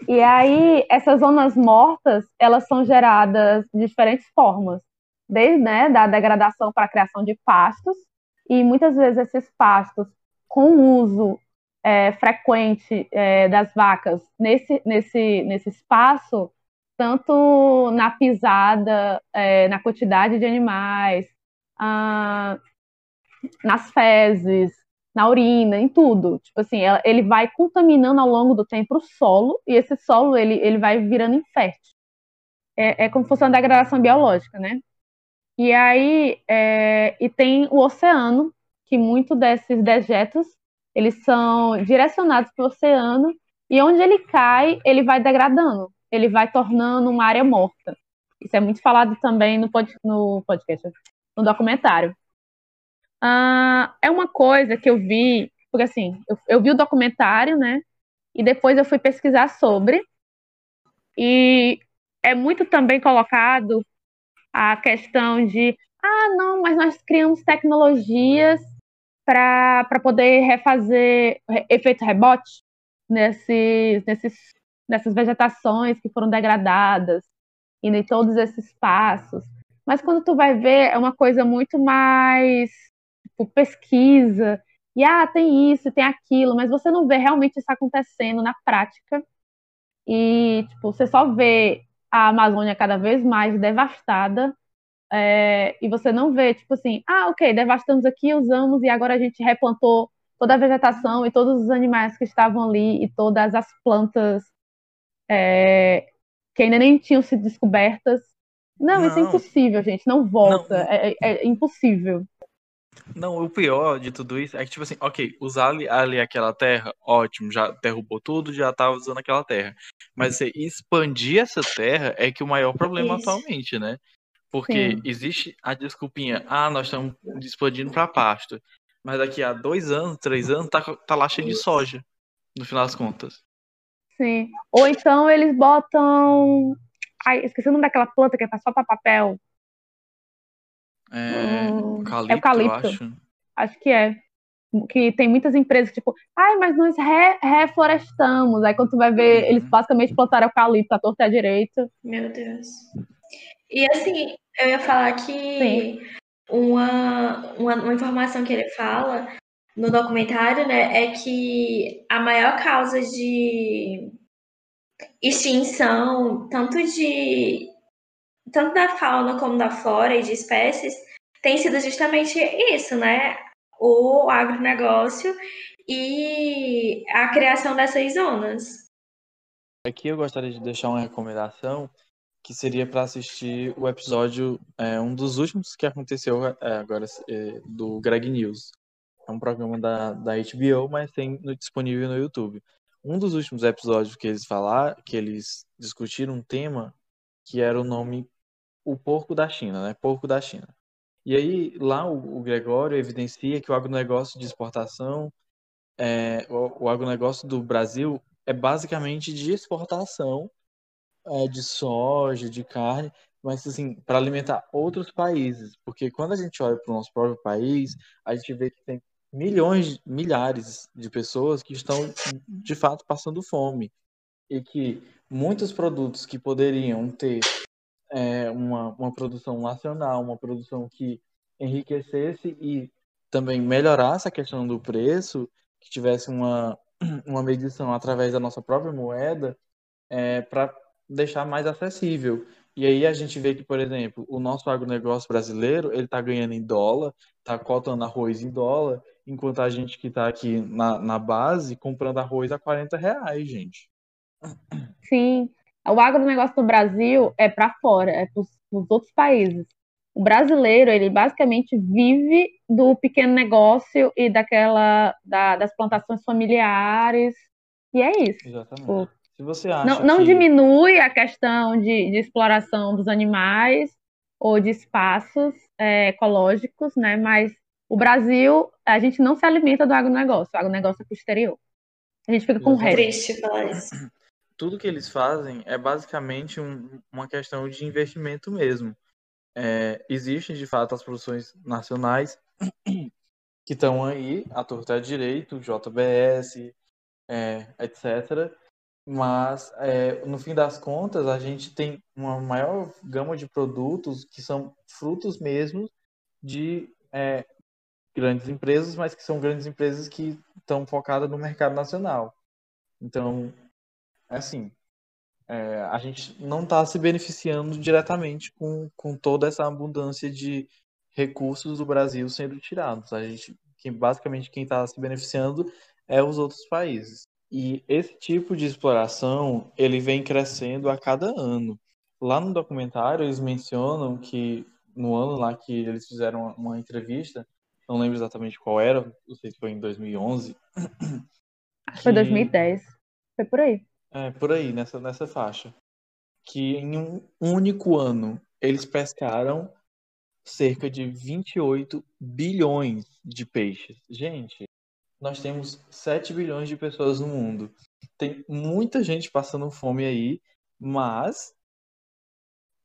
E aí, essas zonas mortas, elas são geradas de diferentes formas. Desde né, da degradação para a criação de pastos, e muitas vezes esses pastos, com o uso é, frequente é, das vacas nesse, nesse, nesse espaço, tanto na pisada, é, na quantidade de animais, ah, nas fezes, na urina, em tudo. Tipo assim, ele vai contaminando ao longo do tempo o solo, e esse solo ele, ele vai virando infértil. É, é como se fosse uma degradação biológica, né? E aí, é, e tem o oceano, que muito desses dejetos, eles são direcionados para o oceano, e onde ele cai, ele vai degradando, ele vai tornando uma área morta. Isso é muito falado também no, pod, no podcast, no documentário. Ah, é uma coisa que eu vi, porque assim, eu, eu vi o documentário, né? E depois eu fui pesquisar sobre. E é muito também colocado a questão de, ah, não, mas nós criamos tecnologias para poder refazer re- efeito rebote nesses, nesses, nessas vegetações que foram degradadas e em todos esses passos. Mas quando tu vai ver, é uma coisa muito mais tipo, pesquisa, e ah, tem isso, tem aquilo, mas você não vê realmente isso acontecendo na prática. E tipo, você só vê a Amazônia cada vez mais devastada, é, e você não vê, tipo assim, ah, ok, devastamos aqui, usamos, e agora a gente replantou toda a vegetação e todos os animais que estavam ali, e todas as plantas é, que ainda nem tinham sido descobertas. Não, isso é Não. impossível, gente, não volta, Não. É, é- é impossível. Não, o pior de tudo isso é que, tipo assim, ok, usar ali, ali aquela terra, ótimo, já derrubou tudo, já tá usando aquela terra. Mas você expandir essa terra é que o maior problema Isso. atualmente, né? Porque Sim. existe a desculpinha, ah, nós estamos expandindo pra pasto. Mas daqui a dois anos, três anos, tá, tá lá cheio de soja, no final das contas. Sim. Ou então eles botam. Ai, esqueci o nome daquela planta que é só para papel. É, Hum, eucalipto, é eucalipto. eu acho. Acho que é. Que tem muitas empresas que, tipo, ai, mas nós re- reflorestamos. Aí quando tu vai ver, Uhum. eles basicamente plantaram eucalipto à torta e à direita. Meu Deus. E assim, eu ia falar que uma, uma, uma informação que ele fala no documentário, né, é que a maior causa de extinção, tanto de tanto da fauna como da flora e de espécies, tem sido justamente isso, né? O agronegócio e a criação dessas zonas. Aqui eu gostaria de deixar uma recomendação que seria para assistir o episódio, é, um dos últimos que aconteceu é, agora, é, do Greg News. É um programa da, da HBO, mas tem no- disponível no YouTube. Um dos últimos episódios que eles falaram, que eles discutiram um tema que era o nome O Porco da China, né? Porco da China. E aí, lá o, o Gregório evidencia que o agronegócio de exportação, é, o, o agronegócio do Brasil é basicamente de exportação é, de soja, de carne, mas assim, para alimentar outros países. Porque quando a gente olha para o nosso próprio país, a gente vê que tem milhões, milhares de pessoas que estão de fato passando fome. E que muitos produtos que poderiam ter é, uma, uma produção nacional, uma produção que enriquecesse e também melhorasse a questão do preço, que tivesse uma, uma medição através da nossa própria moeda, é, para deixar mais acessível. E aí a gente vê que, por exemplo, o nosso agronegócio brasileiro, ele está ganhando em dólar, está cotando arroz em dólar, enquanto a gente que está aqui na, na base comprando arroz a 40 reais, gente. Sim. O agronegócio do Brasil é para fora, é para os outros países. O brasileiro, ele basicamente vive do pequeno negócio e daquela da- das plantações familiares. E é isso. Exatamente. Se você acha Não, não que... diminui a questão de, de exploração dos animais ou de espaços é, ecológicos, né? Mas o Brasil, a gente não se alimenta do agronegócio, o agronegócio é pro exterior. A gente fica com o resto. Triste falar isso. Tudo que eles fazem é basicamente um- uma questão de investimento mesmo. É, existem, de fato, as produções nacionais que estão aí, a torta direito, JBS, é, etc. Mas, é, no fim das contas, a gente tem uma maior gama de produtos que são frutos mesmo de é, grandes empresas, mas que são grandes empresas que estão focadas no mercado nacional. Então, assim, é, a gente não está se beneficiando diretamente com, com toda essa abundância de recursos do Brasil sendo tirados. A gente, que basicamente quem está se beneficiando é os outros países. E esse tipo de exploração, ele vem crescendo a cada ano. Lá no documentário, eles mencionam que no ano lá que eles fizeram uma- entrevista, não lembro exatamente qual era, não sei se foi em 2011. Acho que foi que- 2010. Foi por aí. É, por aí, nessa, nessa faixa. Que em um único ano eles pescaram cerca de 28 bilhões de peixes. Gente, nós temos 7 bilhões de pessoas no mundo. Tem muita gente passando fome aí, mas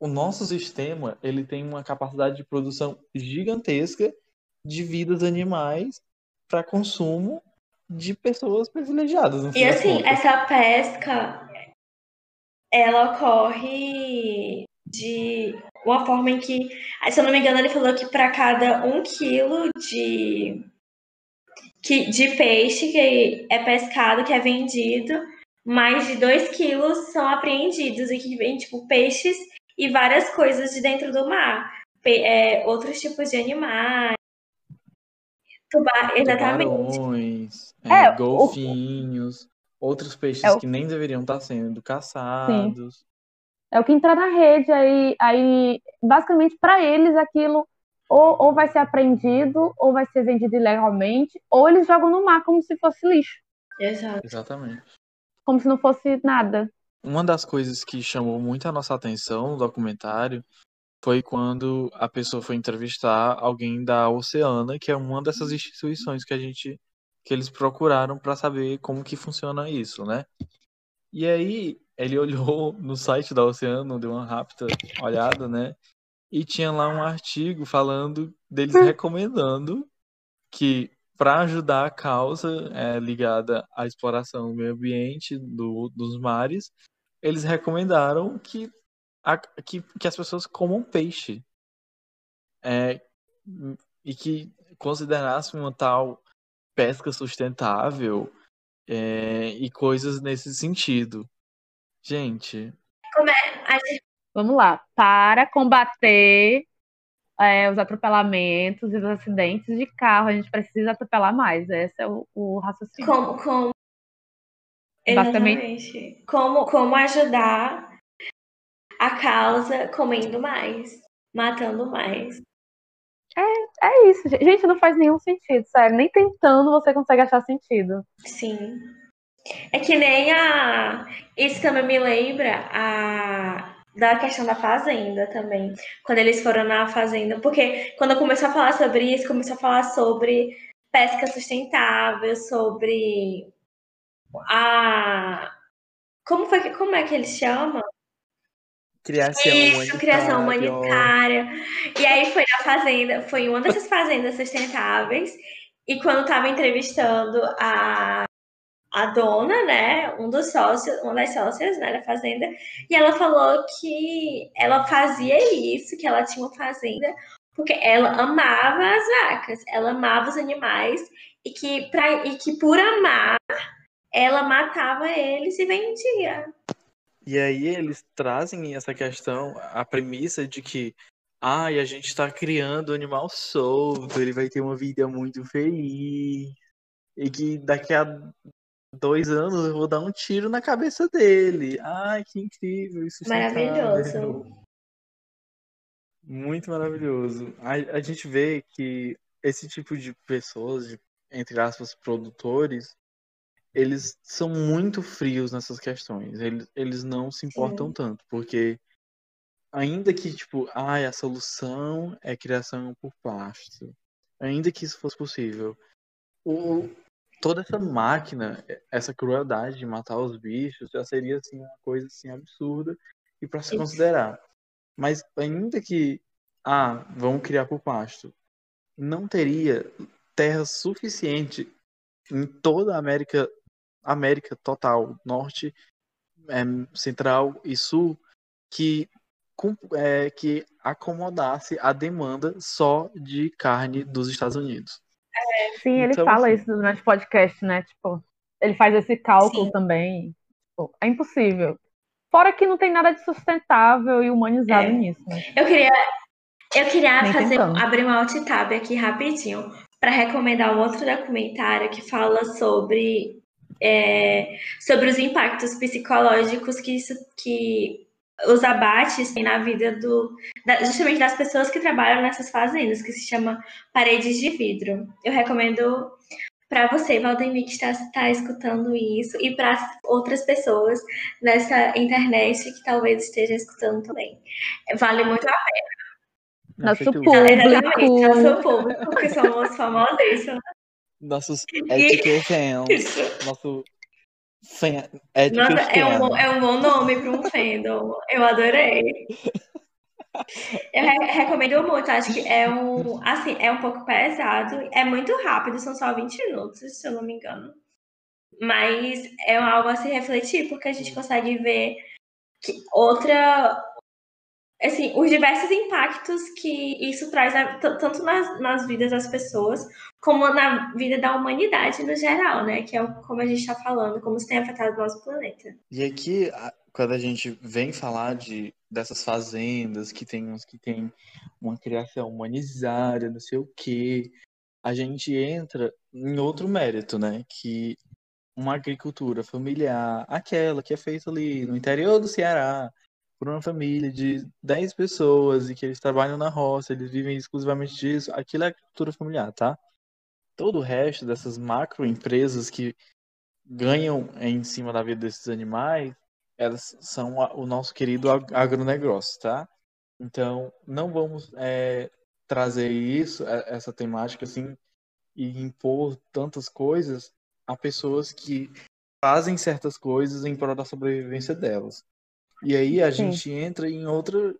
o nosso sistema, ele tem uma capacidade de produção gigantesca de vidas animais para consumo de pessoas privilegiadas. E assim, essa pesca, ela ocorre de uma forma em que, se eu não me engano, ele falou que para cada um quilo de, que, de peixe que é pescado, que é vendido, mais de dois quilos são apreendidos e que vem, tipo, peixes e várias coisas de dentro do mar. Pe- é, outros tipos de animais. Tubar... Exatamente. Tubarões, É, é, o- golfinhos, outros peixes É o- que nem deveriam estar sendo caçados. É o que entra na rede, aí, aí basicamente para eles aquilo ou, ou vai ser apreendido, ou vai ser vendido ilegalmente, ou eles jogam no mar como se fosse lixo, Exato. Exatamente. como se não fosse nada. Uma das coisas que chamou muito a nossa atenção no documentário foi quando a pessoa foi entrevistar alguém da Oceana, que é uma dessas instituições que a gente que eles procuraram para saber como que funciona isso, né? E aí ele olhou no site da Oceana, deu uma rápida olhada, né? E tinha lá um artigo falando deles recomendando que para ajudar a causa é, ligada à exploração do meio ambiente do, dos mares, eles recomendaram que, a- que, que as pessoas comam peixe. É, e que considerassem uma tal pesca sustentável é, e coisas nesse sentido. Gente, A gente- Vamos lá, para combater é, os atropelamentos e os acidentes de carro, a gente precisa atropelar mais. Esse é o, o raciocínio. como, como Basicamente- como como ajudar a causa comendo mais matando mais É isso, gente. Gente, não faz nenhum sentido, sério. Nem tentando você consegue achar sentido. sim é que nem a isso também me lembra a da questão da fazenda também quando eles foram na fazenda porque quando começou a falar sobre isso começou a falar sobre pesca sustentável sobre a como foi que como é que eles chamam criação Isso, criação humanitária. E aí foi na fazenda, foi em uma dessas fazendas sustentáveis. E quando estava entrevistando a, a dona, né, um dos sócios, uma das sócias, né, da fazenda, e ela falou que ela fazia isso, que ela tinha uma fazenda, porque ela amava as vacas, ela amava os animais e que pra, e que por amar ela matava eles e vendia. E aí eles trazem essa questão, a premissa de que ai, a gente está criando um animal solto, ele vai ter uma vida muito feliz. E que daqui a dois anos eu vou dar um tiro na cabeça dele. Ai, que incrível, isso Maravilhoso. Muito maravilhoso. A, a gente vê que esse tipo de pessoas, de, entre aspas, produtores, eles são muito frios nessas questões. Eles, eles não se importam Sim. tanto, porque ainda que, tipo, ai, a solução é criação por pasto. ainda que isso fosse possível, o, toda essa máquina, essa crueldade de matar os bichos já seria assim uma coisa assim absurda e para se considerar. Mas ainda que ah, vamos criar por pasto, não teria terra suficiente em toda a América, América total, norte, é, central e sul, que é, que acomodasse a demanda só de carne dos Estados Unidos. É, sim, ele então, fala assim, isso durante o podcast, né? Tipo, ele faz esse cálculo sim. também. Tipo, é impossível. Fora que não tem nada de sustentável e humanizado é. nisso. Né? Eu queria, eu queria fazer, abrir um alt tab aqui rapidinho para recomendar um outro documentário que fala sobre, é, sobre os impactos psicológicos que, isso, que os abates na vida do da, justamente das pessoas que trabalham nessas fazendas, que se chama Paredes de Vidro. Eu recomendo para você, Valdemir, que está, está escutando isso, e para outras pessoas nessa internet que talvez esteja escutando também. Vale muito a pena. Nosso público. Exatamente, nosso público, porque somos famosíssimos. Nossos fans. Nosso fan, Nossa, é um, é um bom nome para um fandom. Eu adorei. Eu re recomendo muito, acho que é um, assim, é um pouco pesado, é muito rápido, são só 20 minutos, se eu não me engano. Mas é algo a se refletir, porque a gente consegue ver que outra, assim, os diversos impactos que isso traz tanto nas, nas vidas das pessoas como na vida da humanidade no geral, né? Que é como a gente está falando, como isso tem afetado o nosso planeta. E aqui, quando a gente vem falar de dessas fazendas que tem uns que tem uma criação humanizada, não sei o quê, a gente entra em outro mérito, né? Que uma agricultura familiar, aquela que é feita ali no interior do Ceará, por uma família de 10 pessoas e que eles trabalham na roça, eles vivem exclusivamente disso, aquilo é agricultura familiar, tá? Todo o resto dessas macro empresas que ganham em cima da vida desses animais, elas são o nosso querido agronegócio, tá? Então, não vamos é, trazer isso, é, essa temática assim, e impor tantas coisas a pessoas que fazem certas coisas em prol da sobrevivência delas. E aí a Sim. gente entra em outra,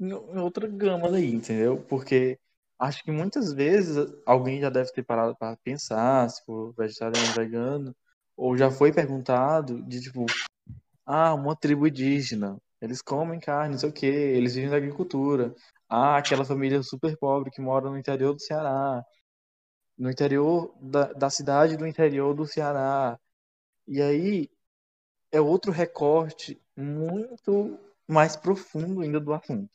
em outra gama daí, entendeu? Porque acho que muitas vezes alguém já deve ter parado para pensar se for vegetariano vegano, ou já foi perguntado de tipo, ah, uma tribo indígena, eles comem carne, não sei o que, eles vivem da agricultura. Ah, aquela família super pobre que mora no interior do Ceará, no interior da, da cidade do interior do Ceará. E aí é outro recorte muito mais profundo ainda do assunto.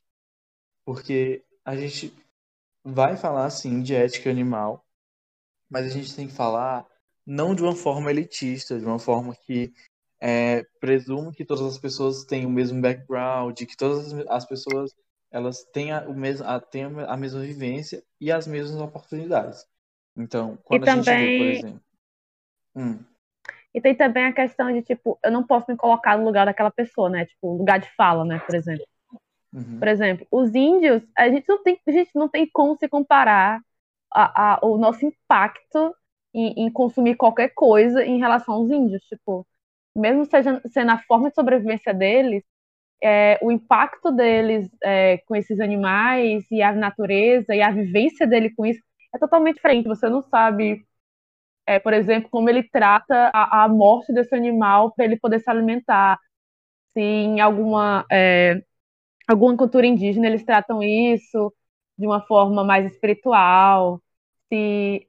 Porque a gente vai falar, sim, de ética animal, mas a gente tem que falar não de uma forma elitista, de uma forma que é, presume que todas as pessoas têm o mesmo background, que todas as pessoas elas têm a, o mesmo, a, têm a mesma vivência e as mesmas oportunidades. Então, quando e a também... gente vê, por exemplo... Hum. E tem também a questão de, tipo, eu não posso me colocar no lugar daquela pessoa, né? Tipo, lugar de fala, né, por exemplo. Uhum. Por exemplo, os índios, a gente não tem, a gente não tem como se comparar a, a, o nosso impacto em, em, consumir qualquer coisa em relação aos índios. Tipo, mesmo seja, sendo a forma de sobrevivência deles, é, o impacto deles é, com esses animais e a natureza e a vivência dele com isso é totalmente diferente. Você não sabe é, por exemplo, como ele trata a, a morte desse animal para ele poder se alimentar. Se em alguma, é, alguma cultura indígena eles tratam isso de uma forma mais espiritual. Se...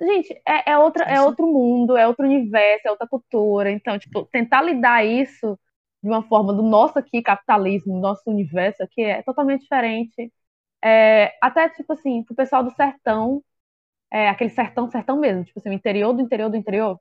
Gente, é, é, outra, é outro mundo, é outro universo, é outra cultura. Então, tipo, tentar lidar isso de uma forma do nosso aqui capitalismo, nosso universo aqui é totalmente diferente. É, até, tipo assim, pro pessoal do sertão, é, aquele sertão, sertão mesmo, tipo assim, o interior do interior do interior,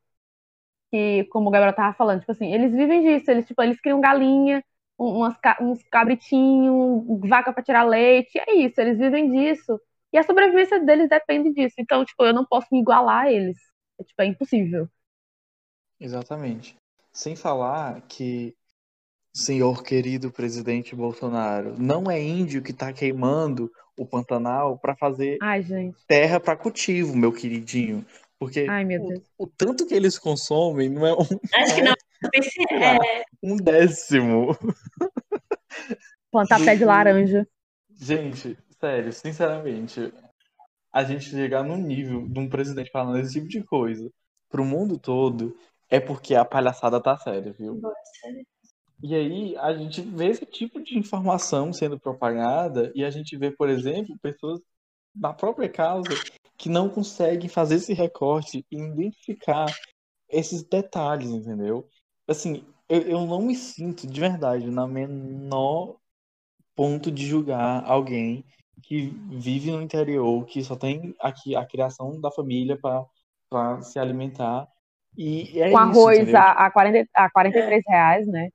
que, como o Gabriel tava falando, tipo assim, eles vivem disso, eles, tipo, eles criam galinha, umas, uns cabritinhos, vaca para tirar leite, é isso, eles vivem disso, e a sobrevivência deles depende disso, então, tipo, eu não posso me igualar a eles, é, tipo, é impossível. Exatamente. Sem falar que senhor querido presidente Bolsonaro, não é índio que está queimando o Pantanal para fazer Ai, gente. terra para cultivo, meu queridinho. Porque Ai, meu o, Deus. o tanto que eles consomem não é um, Acho que não é, um décimo. Plantar pé de laranja. Gente, sério, sinceramente, a gente chegar num nível de um presidente falando esse tipo de coisa pro mundo todo é porque a palhaçada tá séria, viu? E aí a gente vê esse tipo de informação sendo propagada e a gente vê, por exemplo, pessoas da própria causa que não conseguem fazer esse recorte e identificar esses detalhes, entendeu? Assim, eu, eu não me sinto de verdade na menor ponto de julgar alguém que vive no interior, que só tem aqui a criação da família para se alimentar. E é Com isso, arroz entendeu? a, a, 40, a 43 reais, né?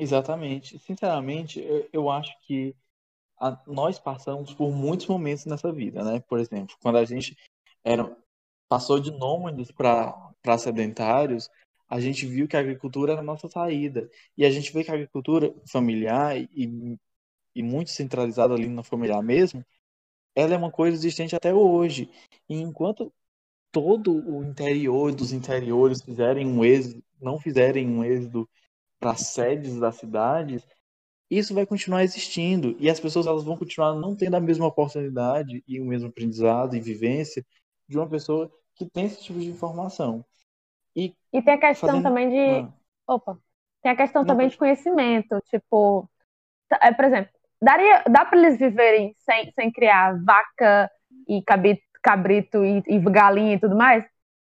Exatamente. Sinceramente, eu, eu acho que a- nós passamos por muitos momentos nessa vida, né? Por exemplo, quando a gente era, passou de nômades para sedentários, a gente viu que a agricultura era a nossa saída. E a gente vê que a agricultura familiar e, e muito centralizada ali na familiar mesmo, ela é uma coisa existente até hoje. E enquanto todo o interior dos interiores fizerem um êxodo, não fizerem um êxodo para sedes das cidades, isso vai continuar existindo e as pessoas elas vão continuar não tendo a mesma oportunidade e o mesmo aprendizado e vivência de uma pessoa que tem esse tipo de informação. E E tem a questão fazendo também de. ah, Opa. Tem a questão Não, também de conhecimento. Tipo, tá- é, por exemplo, daria, dá para eles viverem sem, sem criar vaca e cabi- cabrito e, e galinha e tudo mais?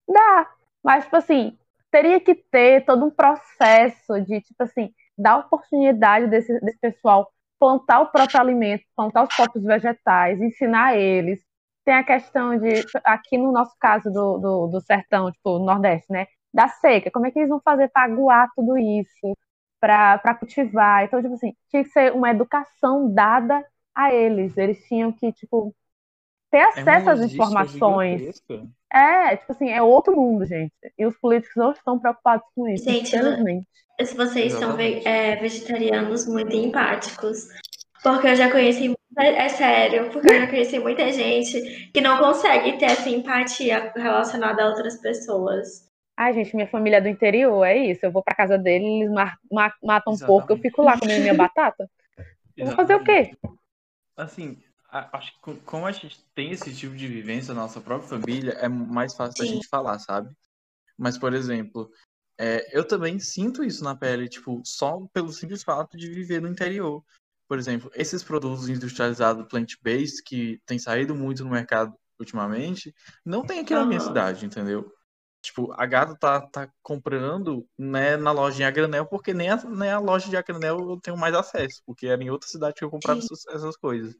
Dá. Mas, tipo assim, teria que ter todo um processo de, tipo assim, dar oportunidade desse, desse pessoal plantar o próprio alimento, plantar os próprios vegetais, ensinar eles. Tem a questão de, aqui no nosso caso do, do, do sertão, tipo, Nordeste, né? Da seca, como é que eles vão fazer para aguar tudo isso, para cultivar? Então, tipo assim, tinha que ser uma educação dada a eles. Eles tinham que, tipo, ter é acesso às logística informações. gigantesca. É, tipo assim, é outro mundo, gente. E os políticos não estão preocupados com isso, Gente, infelizmente. Se vocês são é, vegetarianos muito empáticos. Porque eu já conheci, muita- é sério, porque eu já conheci muita gente que não consegue ter essa empatia relacionada a outras pessoas. Ai, gente, minha família é do interior, é isso. Eu vou pra casa dele, eles ma- ma- matam um porco, eu fico lá comendo minha batata. Eu vou fazer o quê? Assim, acho que co- como a gente tem esse tipo de vivência na nossa própria família, é mais fácil da Sim. gente falar, sabe? Mas, por exemplo, é, eu também sinto isso na pele, tipo, só pelo simples fato de viver no interior. Por exemplo, esses produtos industrializados plant-based que tem saído muito no mercado ultimamente, não tem aqui na minha cidade, entendeu? Tipo, a gata tá, tá comprando né, na lojinha a granel, porque nem a, nem a loja de a granel eu tenho mais acesso, porque era em outra cidade que eu comprava essas, essas coisas.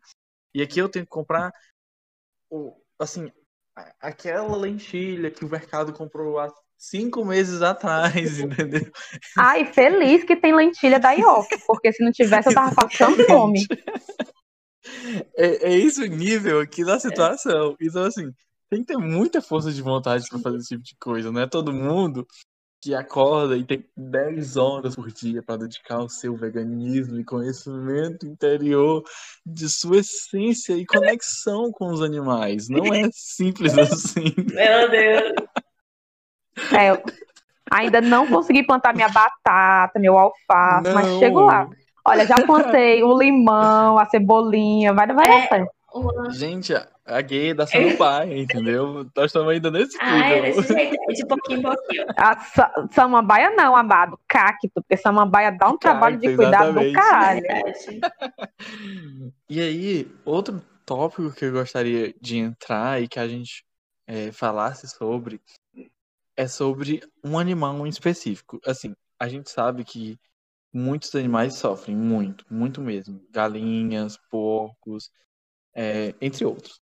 E aqui eu tenho que comprar, o, assim, aquela lentilha que o mercado comprou há cinco meses atrás, entendeu? Ai, feliz que tem lentilha da Ioki, porque se não tivesse eu tava passando fome. É, é isso o nível aqui da situação. Então, assim, tem que ter muita força de vontade para fazer esse tipo de coisa. Não é todo mundo que acorda e tem 10 horas por dia para dedicar ao seu veganismo e conhecimento interior de sua essência e conexão com os animais. Não é simples assim. Meu Deus. É, eu ainda não consegui plantar minha batata, meu alface, mas Não. chego lá. Olha, já plantei o limão, a cebolinha, vai, vai dar É. Uma... Gente, a- gay da Samambaia, entendeu? Nós estamos ainda nesse Ah, é nível. desse jeito, é de pouquinho em pouquinho. A sa- samambaia não, amado, cacto, porque samambaia dá um trabalho de Cacto, cuidado do caralho. E aí, outro tópico que eu gostaria de entrar e que a gente é, falasse sobre é sobre um animal em específico. Assim, a gente sabe que muitos animais sofrem muito, muito mesmo. Galinhas, porcos, é, entre outros.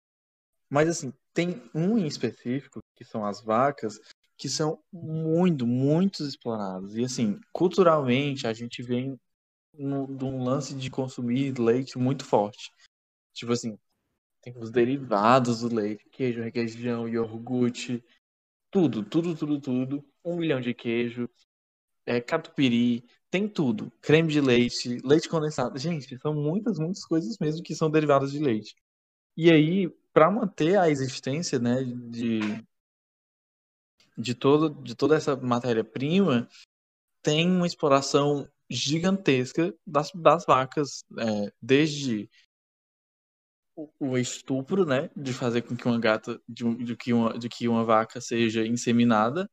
Mas assim, tem um em específico, que são as vacas, que são muito, muito exploradas. E assim, culturalmente, a gente vem de um lance de consumir leite muito forte. Tipo assim, tem os derivados do leite, queijo, requeijão, iogurte, tudo, tudo, tudo, tudo. Um milhão de queijo, é, catupiry, tem tudo. Creme de leite, leite condensado. Gente, são muitas, muitas coisas mesmo que são derivadas de leite. E aí, para manter a existência, né, de, de, todo, de toda essa matéria-prima, tem uma exploração gigantesca das, das vacas, é, desde o estupro, né, de fazer com que uma gata, de, de, que uma, de que uma vaca seja inseminada,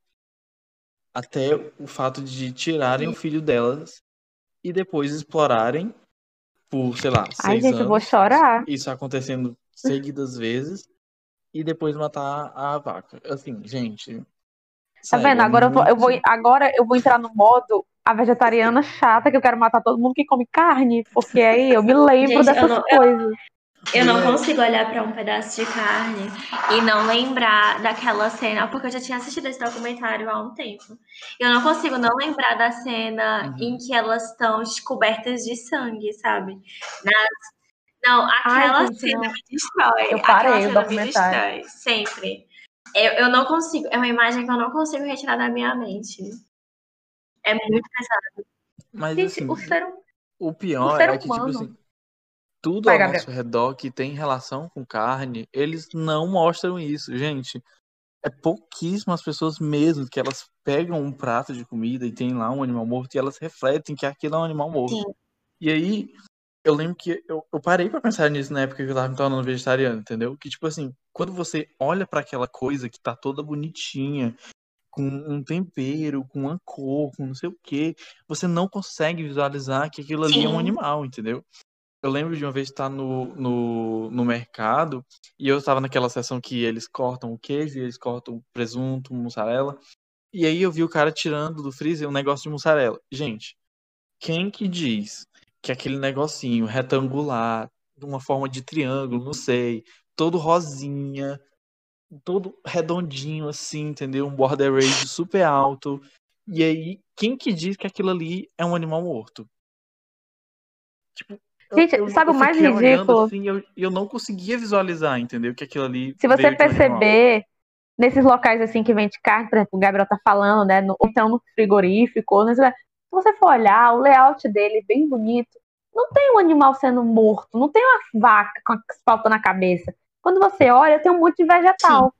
até o fato de tirarem o filho delas e depois explorarem por, sei lá, seis Ai, gente, anos. eu vou chorar. Isso acontecendo seguidas vezes e depois matar a vaca. Assim, gente. Tá vendo? é Agora eu, vou, eu vou, muito- agora eu vou entrar no modo a vegetariana chata, que eu quero matar todo mundo que come carne, porque aí eu me lembro Gente, eu dessas não- eu- coisas. Eu não É. consigo olhar pra um pedaço de carne e não lembrar daquela cena, porque eu já tinha assistido esse documentário há um tempo. Eu não consigo não lembrar da cena Uhum. em que elas estão cobertas de sangue, sabe? Nas- Não, aquela Ai, cena não. me destrói. Eu aquela parei o documentário. destrói, sempre. Eu, eu não consigo, é uma imagem que eu não consigo retirar da minha mente. É muito pesado. Mas Gente, assim, o ser humano. o pior o ser é que, tipo humano- assim, tudo Vai, ao Gabriel. nosso redor que tem relação com carne, eles não mostram isso, gente. É pouquíssimas pessoas mesmo que elas pegam um prato de comida e tem lá um animal morto e elas refletem que aquilo é um animal morto. Sim. E aí, eu lembro que eu, eu parei pra pensar nisso na época que eu tava me tornando vegetariano, entendeu? Que, tipo assim, quando você olha pra aquela coisa que tá toda bonitinha, com um tempero, com uma cor, com não sei o quê, você não consegue visualizar que aquilo ali é um Sim. animal, entendeu? Eu lembro de uma vez estar no, no, no mercado e eu estava naquela seção que eles cortam o queijo, eles cortam o presunto, mussarela. E aí eu vi o cara tirando do freezer um negócio de mussarela. Gente, quem que diz que aquele negocinho retangular, de uma forma de triângulo, não sei, todo rosinha, todo redondinho assim, entendeu? Um border radius super alto. E aí, quem que diz que aquilo ali é um animal morto? Tipo, Gente, eu- sabe eu o mais ridículo? assim, eu, eu não conseguia visualizar, entendeu? Que aquilo ali. Se você perceber, nesses locais assim que vende carne, por exemplo, o Gabriel tá falando, né? No, ou então no frigorífico, né, se você for olhar, o layout dele é bem bonito. Não tem um animal sendo morto, não tem uma vaca com a espalta na cabeça. Quando você olha, tem um monte de vegetal.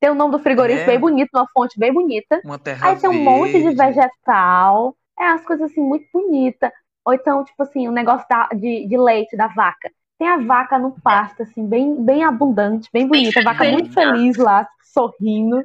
Tem o nome do frigorífico É. bem bonito, uma fonte bem bonita. Uma terra Aí tem um monte de vegetal. É as coisas assim muito bonitas. Ou então, tipo assim, o negócio da- de, de leite da vaca. Tem a vaca no pasto, assim, bem, bem abundante, bem bonita. A vaca muito feliz lá, sorrindo.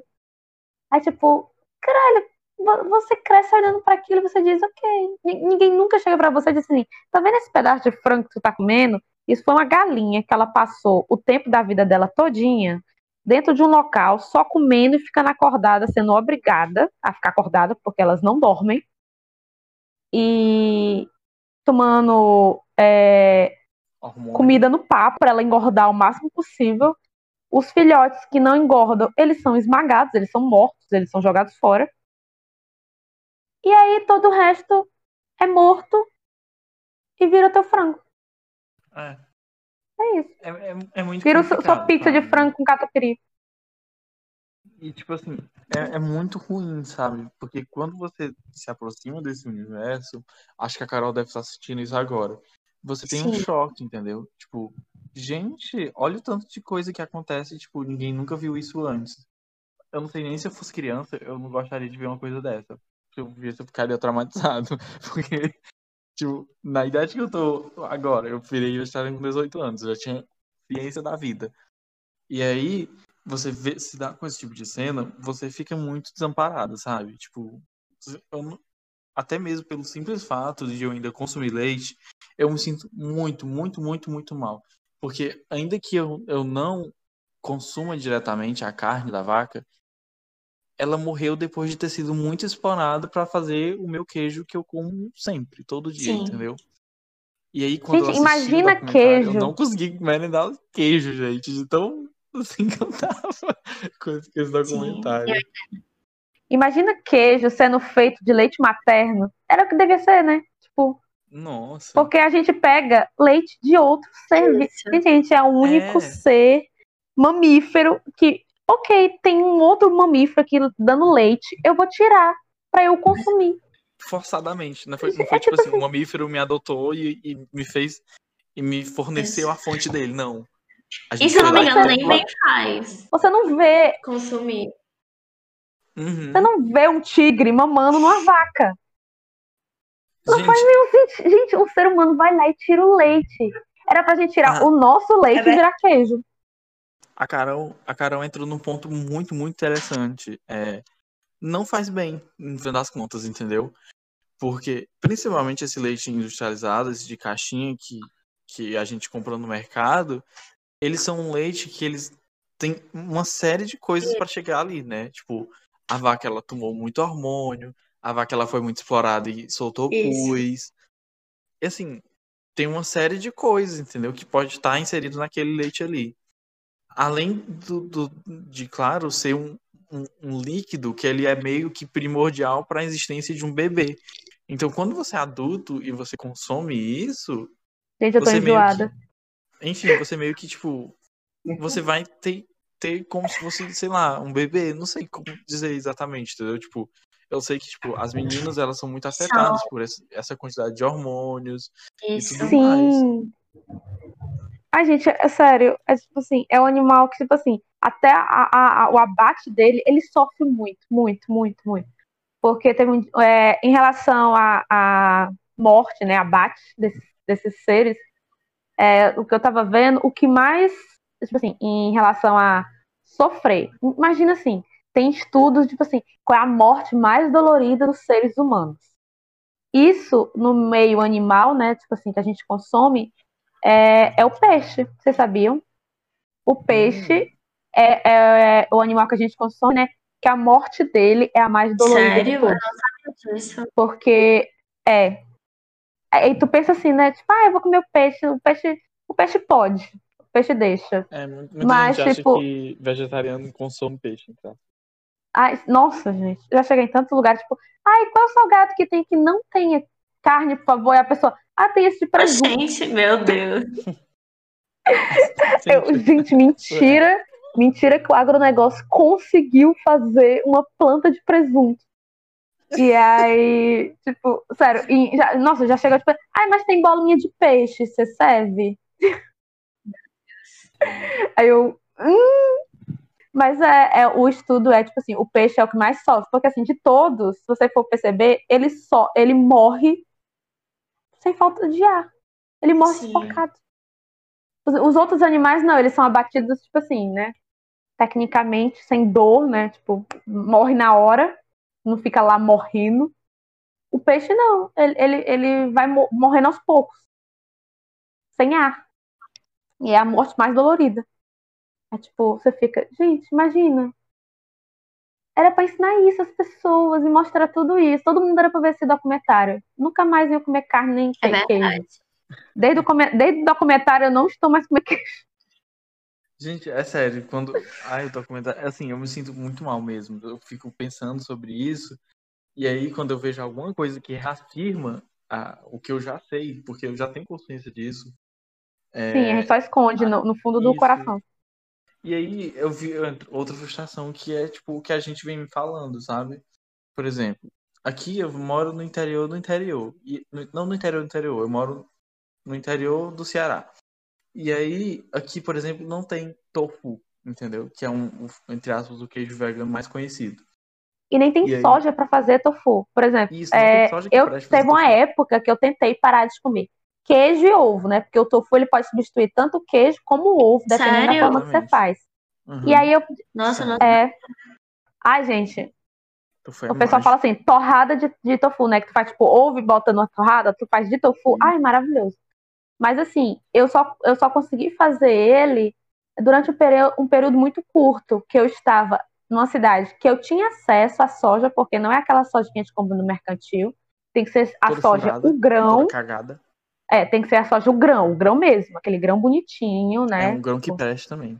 Aí, tipo, caralho, vo- você cresce olhando pra aquilo e você diz, ok. Ni- Ninguém nunca chega pra você e diz assim, tá vendo esse pedaço de frango que tu tá comendo? Isso foi uma galinha que ela passou o tempo da vida dela todinha dentro de um local, só comendo e ficando acordada, sendo obrigada a ficar acordada, porque elas não dormem. E tomando é, comida no papo para ela engordar o máximo possível. Os filhotes que não engordam, eles são esmagados, eles são mortos, eles são jogados fora. E aí todo o resto é morto e vira teu frango. É. É isso. É, é, é muito Vira sua, pizza de frango com catupiry. E, tipo assim, é, é muito ruim, sabe? Porque quando você se aproxima desse universo, acho que a Carol deve estar assistindo isso agora. Você tem um Sim. choque, entendeu? Tipo, gente, olha o tanto de coisa que acontece, tipo, ninguém nunca viu isso antes. Eu não sei nem se eu fosse criança, eu não gostaria de ver uma coisa dessa. Se eu eu ficaria traumatizado. Porque, tipo, na idade que eu tô agora, eu virei vegetariano com 18 anos, eu já tinha ciência da vida. E aí, você vê, se dá com esse tipo de cena, você fica muito desamparado, sabe? Tipo, eu não- até mesmo pelo simples fato de eu ainda consumir leite, eu me sinto muito, muito, muito, muito mal. Porque ainda que eu, eu não consuma diretamente a carne da vaca, ela morreu depois de ter sido muito explorada para fazer o meu queijo que eu como sempre, todo dia, Sim. entendeu? E aí, quando Gente, eu imagina queijo. Eu não consegui merendar queijo, gente, de tão assim que eu tava com esse documentário. Imagina queijo sendo feito de leite materno. Era o que devia ser, né? Tipo, Nossa. porque a gente pega leite de outro ser. Gente, a gente é o único É. ser mamífero que, ok, tem um outro mamífero aqui dando leite, eu vou tirar pra eu consumir. Forçadamente. Não foi, não É foi tipo tipo assim, um mamífero me adotou e, e me fez e me forneceu a fonte dele, não. E se eu não me engano, nem bem faz Você não vê, consumir. Uhum. você não vê um tigre mamando numa vaca. Gente, Gente, gente, o ser humano vai lá e tira o leite. Era pra gente tirar Ah. o nosso leite É e virar queijo. a Carol, a Carol entrou num ponto muito, muito interessante. É, não faz bem, no fim das contas, entendeu? Porque, principalmente esse leite industrializado, esse de caixinha que, que a gente compra no mercado, eles são um leite que eles têm uma série de coisas para chegar ali, né? Tipo, a vaca ela tomou muito hormônio, a vaca ela foi muito explorada e soltou Isso. pus. E assim, tem uma série de coisas, entendeu? Que pode estar inserido naquele leite ali. Além do, do- de, claro, ser um, um, um líquido que ele é meio que primordial para a existência de um bebê. Então, quando você é adulto e você consome isso, Gente, eu tô enjoada. Enfim, você meio que, tipo, você vai ter, ter como se fosse, sei lá, um bebê. Não sei como dizer exatamente, entendeu? Tipo, eu sei que, tipo, as meninas, elas são muito afetadas por essa, quantidade de hormônios. Isso. tudo Sim. Ai, gente, é sério. É tipo assim, é um animal que, tipo assim, até a- a- a- o abate dele, ele sofre muito, muito, muito, muito. Porque teve um, é, em relação à à morte, né, abate desses, desses seres, é, o que eu tava vendo, o que mais, tipo assim, em relação a sofrer. Imagina assim, tem estudos, tipo assim, qual é a morte mais dolorida dos seres humanos. Isso no meio animal, né, tipo assim, que a gente consome, é, é o peixe. Vocês sabiam? O peixe é, é o animal que a gente consome, né? Que a morte dele é a mais dolorida Sério? Eu não sabia disso. Porque é. Aí tu pensa assim, né? Tipo, ah, eu vou comer o peixe. O peixe, o peixe pode. O peixe deixa. É, muita Mas, gente acha tipo- que vegetariano consome peixe, então. Ai, nossa, gente. Já cheguei em tantos lugares, tipo, ai, qual é o salgado que tem que não tenha carne, por favor? E a pessoa, ah, tem esse de presunto. Gente, meu Deus. Eu, gente, mentira. Mentira que o agronegócio conseguiu fazer uma planta de presunto. E aí, tipo, sério, e já- nossa, já chegou tipo, ai, mas tem bolinha de peixe, você serve? Aí eu, hum. Mas é, é, o estudo é, tipo assim, o peixe é o que mais sofre, porque assim, de todos, se você for perceber, ele só, ele morre sem falta de ar. Ele morre Sim. sufocado. Os, os outros animais não, eles são abatidos, tipo assim, né? Tecnicamente, sem dor, né? Tipo, morre na hora, não fica lá morrendo. O peixe não, ele, ele, ele vai mo- morrendo aos poucos, sem ar. E é a morte mais dolorida. É tipo, você fica, gente, imagina. Era pra ensinar isso às pessoas e mostrar tudo isso. Todo mundo era pra ver esse documentário. Nunca mais ia comer carne nem É queijo. Desde o, come... Desde o documentário eu não estou mais comendo queijo. Gente, é sério, quando. Ai, o documentário. Assim, eu me sinto muito mal mesmo. Eu fico pensando sobre isso. E aí, quando eu vejo alguma coisa que reafirma ah, o que eu já sei, porque eu já tenho consciência disso. é, Sim, a gente só esconde no, no fundo do isso. coração. E aí eu vi outra frustração que é tipo o que a gente vem me falando, sabe? Por exemplo, aqui eu moro no interior do interior. E, não no interior do interior, eu moro no interior do Ceará. E aí, aqui, por exemplo, não tem tofu, entendeu? Que é um, entre aspas, o queijo vegano mais conhecido. E nem tem E aí? soja pra fazer tofu. Por exemplo, Isso, não é, tem soja que eu teve uma tofu. época que eu tentei parar de comer queijo e ovo, né? Porque o tofu ele pode substituir tanto o queijo como o ovo, dependendo da Sério? forma que você Exatamente. faz. Uhum. E aí eu. Nossa, não. É... Ai, gente, Tofu é o pessoal fala assim, torrada de, de tofu, né? Que tu faz tipo ovo e bota numa torrada, tu faz de tofu. Ai, maravilhoso. Mas assim, eu só, eu só consegui fazer ele durante um período, um período muito curto, que eu estava numa cidade que eu tinha acesso à soja, porque não é aquela soja que a gente compra no mercantil. Tem que ser a Toda soja, furada, o grão. Cagada. É, tem que ser a soja, o grão, o grão mesmo, aquele grão bonitinho, né? É um grão que presta também.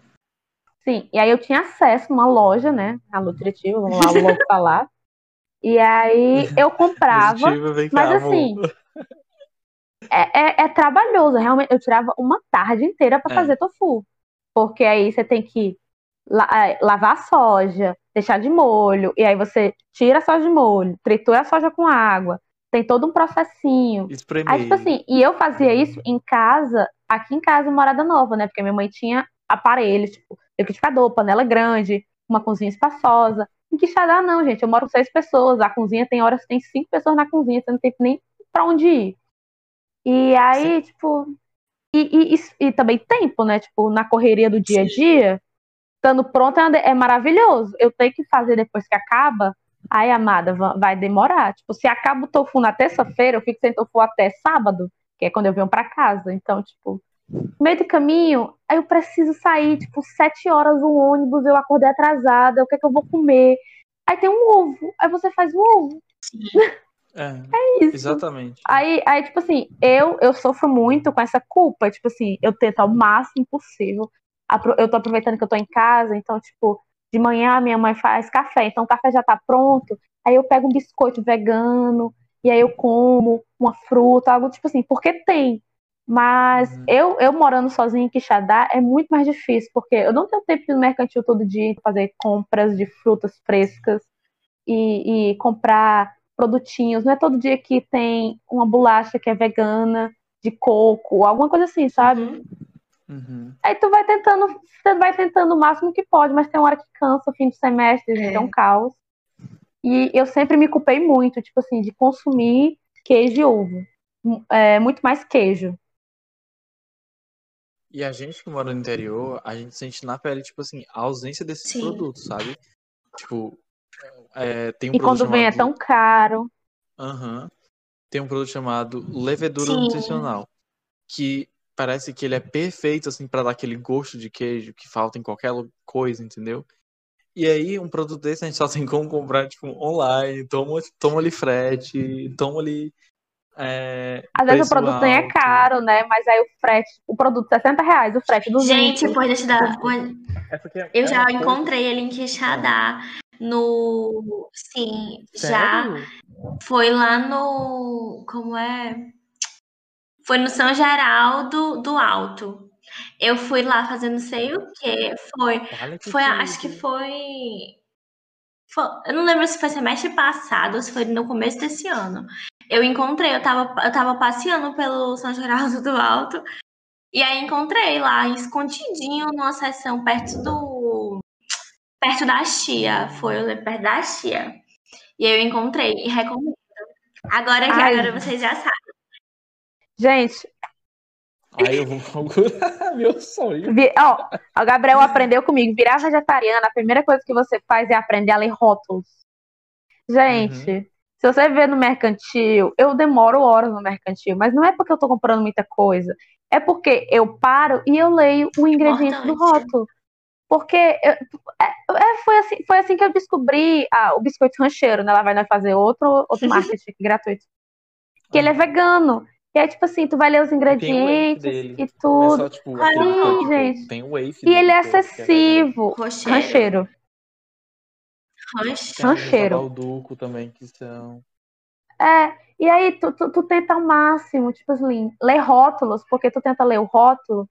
Sim, e aí eu tinha acesso numa loja, né? A nutritiva, vamos lá logo falar. E aí eu comprava. Vem cá, mas amor. É, é, é trabalhoso, realmente. Eu tirava uma tarde inteira para É. fazer tofu. Porque aí você tem que la- é, lavar a soja, deixar de molho, e aí você tira a soja de molho, tritura a soja com água. Tem todo um processinho. Espremer. Aí, tipo assim, e eu fazia isso em casa, aqui em casa, Morada Nova, né? Porque minha mãe tinha aparelhos, tipo, liquidificador, panela grande, uma cozinha espaçosa. Em Quixadá, não, gente. Eu moro com seis pessoas. A cozinha tem horas que tem cinco pessoas na cozinha, você não tem nem pra onde ir. E aí, Sim. tipo. E, e, e, também tempo, né? Tipo, na correria do dia a dia, estando pronta é, é maravilhoso. Eu tenho que fazer depois que acaba. Aí, amada, vai demorar. Tipo, se acaba o tofu na terça-feira, eu fico sem tofu até sábado, que é quando eu venho para casa. Então, tipo, no meio do caminho, aí eu preciso sair, tipo, sete horas o ônibus, eu acordei atrasada, o que é que eu vou comer? Aí tem um ovo, aí você faz um ovo. É, é isso. Exatamente. Aí, aí, tipo assim, eu, eu sofro muito com essa culpa. Tipo assim, eu tento ao máximo possível. Eu tô aproveitando que eu tô em casa, então, tipo, de manhã minha mãe faz café, então o café já tá pronto. Aí eu pego um biscoito vegano, e aí eu como uma fruta, algo tipo assim, porque tem. Mas uhum. eu, eu morando sozinha em Quixadá é muito mais difícil, porque eu não tenho tempo de ir no mercantil todo dia fazer compras de frutas frescas e, e comprar produtinhos. Não é todo dia que tem uma bolacha que é vegana, de coco, alguma coisa assim, sabe? Uhum. uhum. Aí tu vai tentando, você vai tentando o máximo que pode, mas tem uma hora que cansa, o fim do semestre, gente, é. é um caos. E eu sempre me culpei muito, tipo assim, de consumir queijo e ovo. É, muito mais queijo. E a gente que mora no interior, a gente sente na pele, tipo assim, a ausência desses Sim. produtos, sabe? Tipo, é, tem um E quando vem é tão caro. Aham. Uhum. Tem um produto chamado levedura Sim. nutricional, que parece que ele é perfeito, assim, para dar aquele gosto de queijo que falta em qualquer coisa, entendeu? E aí, um produto desse a gente só tem como comprar, tipo, online, toma, toma ali frete, toma ali é, Às vezes o produto alto. nem é caro, né? Mas aí o frete, o produto 60 reais, o frete do Gente, pode eu dar uma... é Eu é já encontrei ele em Quixadá. No. Sim, Sério? já. Foi lá no. Como é? Foi no São Geraldo do Alto. Eu fui lá fazendo não sei o quê. Foi. Que foi, acho que foi eu não lembro se foi semestre passado ou se foi no começo desse ano. Eu encontrei, eu tava, eu tava passeando pelo São Geraldo do Alto e aí encontrei lá, escondidinho numa seção perto do. Perto da Chia. Foi perto da Chia. E eu encontrei e recomendo. Agora que Ai. agora vocês já sabem. Gente, Aí eu vou procurar meu sonho. Ó, o Gabriel aprendeu comigo. Virar vegetariana, a primeira coisa que você faz é aprender a ler rótulos. Gente, uhum. se você vê no mercantil, eu demoro horas no mercantil, mas não é porque eu tô comprando muita coisa. É porque eu paro e eu leio o ingrediente Importante. do rótulo. Porque eu, é, é, foi, assim, foi assim que eu descobri ah, o biscoito rancheiro, né? Ela vai fazer outro, outro marketing gratuito. Que ele é vegano. E é tipo assim, tu vai ler os ingredientes e tudo. É só, tipo, Sim, tipo, gente. Tem o wafe e ele é, é acessível. Rancheiro. Rancheiro. Balduco também, que são. É, e aí tu, tu, tu, tenta ao máximo, tipo assim, ler rótulos, porque tu tenta ler o rótulo,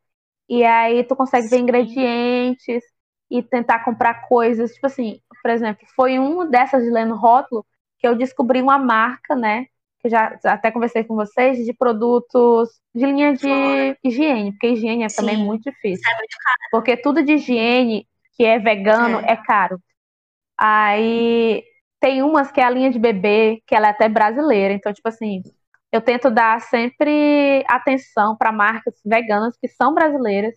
e aí tu consegue Sim. ver ingredientes e tentar comprar coisas, tipo assim, por exemplo, foi uma dessas de lendo rótulo que eu descobri uma marca, né, que já, até conversei com vocês, de produtos de linha de higiene, porque higiene é Sim. também muito difícil. É muito caro. Porque tudo de higiene que é vegano é. é caro. Aí tem umas que é a linha de bebê, que ela é até brasileira. Então, tipo assim, eu tento dar sempre atenção para marcas veganas que são brasileiras,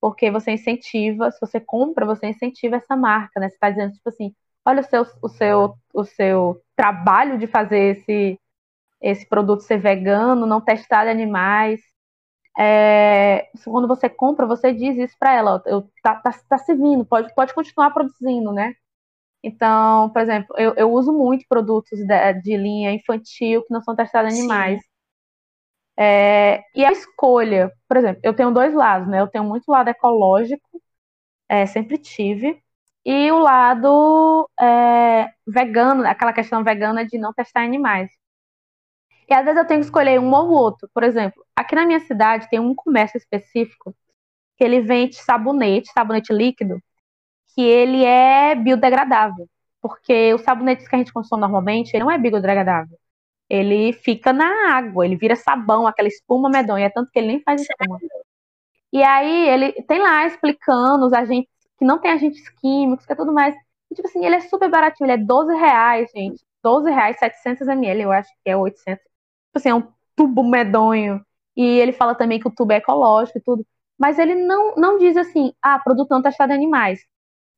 porque você incentiva, se você compra, você incentiva essa marca, né? Você está dizendo, tipo assim, olha o seu, o seu, o seu trabalho de fazer esse, esse produto ser vegano, não testado em animais. É, quando você compra, você diz isso para ela, eu, tá, tá, tá servindo, pode, pode continuar produzindo, né? Então, por exemplo, eu, eu uso muito produtos de, de, linha infantil que não são testados em animais. É, e a escolha, por exemplo, eu tenho dois lados, né? Eu tenho muito lado ecológico, é, sempre tive, e o lado é, vegano, aquela questão vegana de não testar animais. E às vezes eu tenho que escolher um ou outro. Por exemplo, aqui na minha cidade tem um comércio específico que ele vende sabonete, sabonete líquido, que ele é biodegradável. Porque os sabonetes que a gente consome normalmente, ele não é biodegradável. Ele fica na água, ele vira sabão, aquela espuma medonha, é tanto que ele nem faz espuma. E aí ele tem lá explicando os agentes que não tem agentes químicos, que é tudo mais. E, tipo assim, ele é super baratinho, ele é 12 reais, gente. 12 reais, 700 ml, eu acho que é 800. Tipo assim, é um tubo medonho. E ele fala também que o tubo é ecológico e tudo. Mas ele não, não diz assim, ah, produto não testado em animais.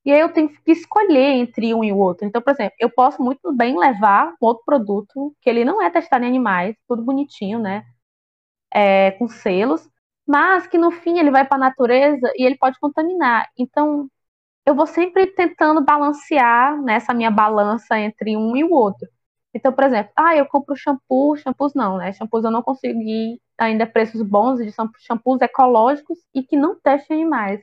E aí eu tenho que escolher entre um e o outro. Então, por exemplo, eu posso muito bem levar um outro produto que ele não é testado em animais, tudo bonitinho, né? É, com selos, mas que no fim ele vai para a natureza e ele pode contaminar. Então, eu vou sempre tentando balancear nessa minha balança entre um e o outro. Então, por exemplo, ah, eu compro shampoo, shampoos não, né? Shampoos eu não consegui ainda preços bons de shampoos ecológicos e que não testem animais.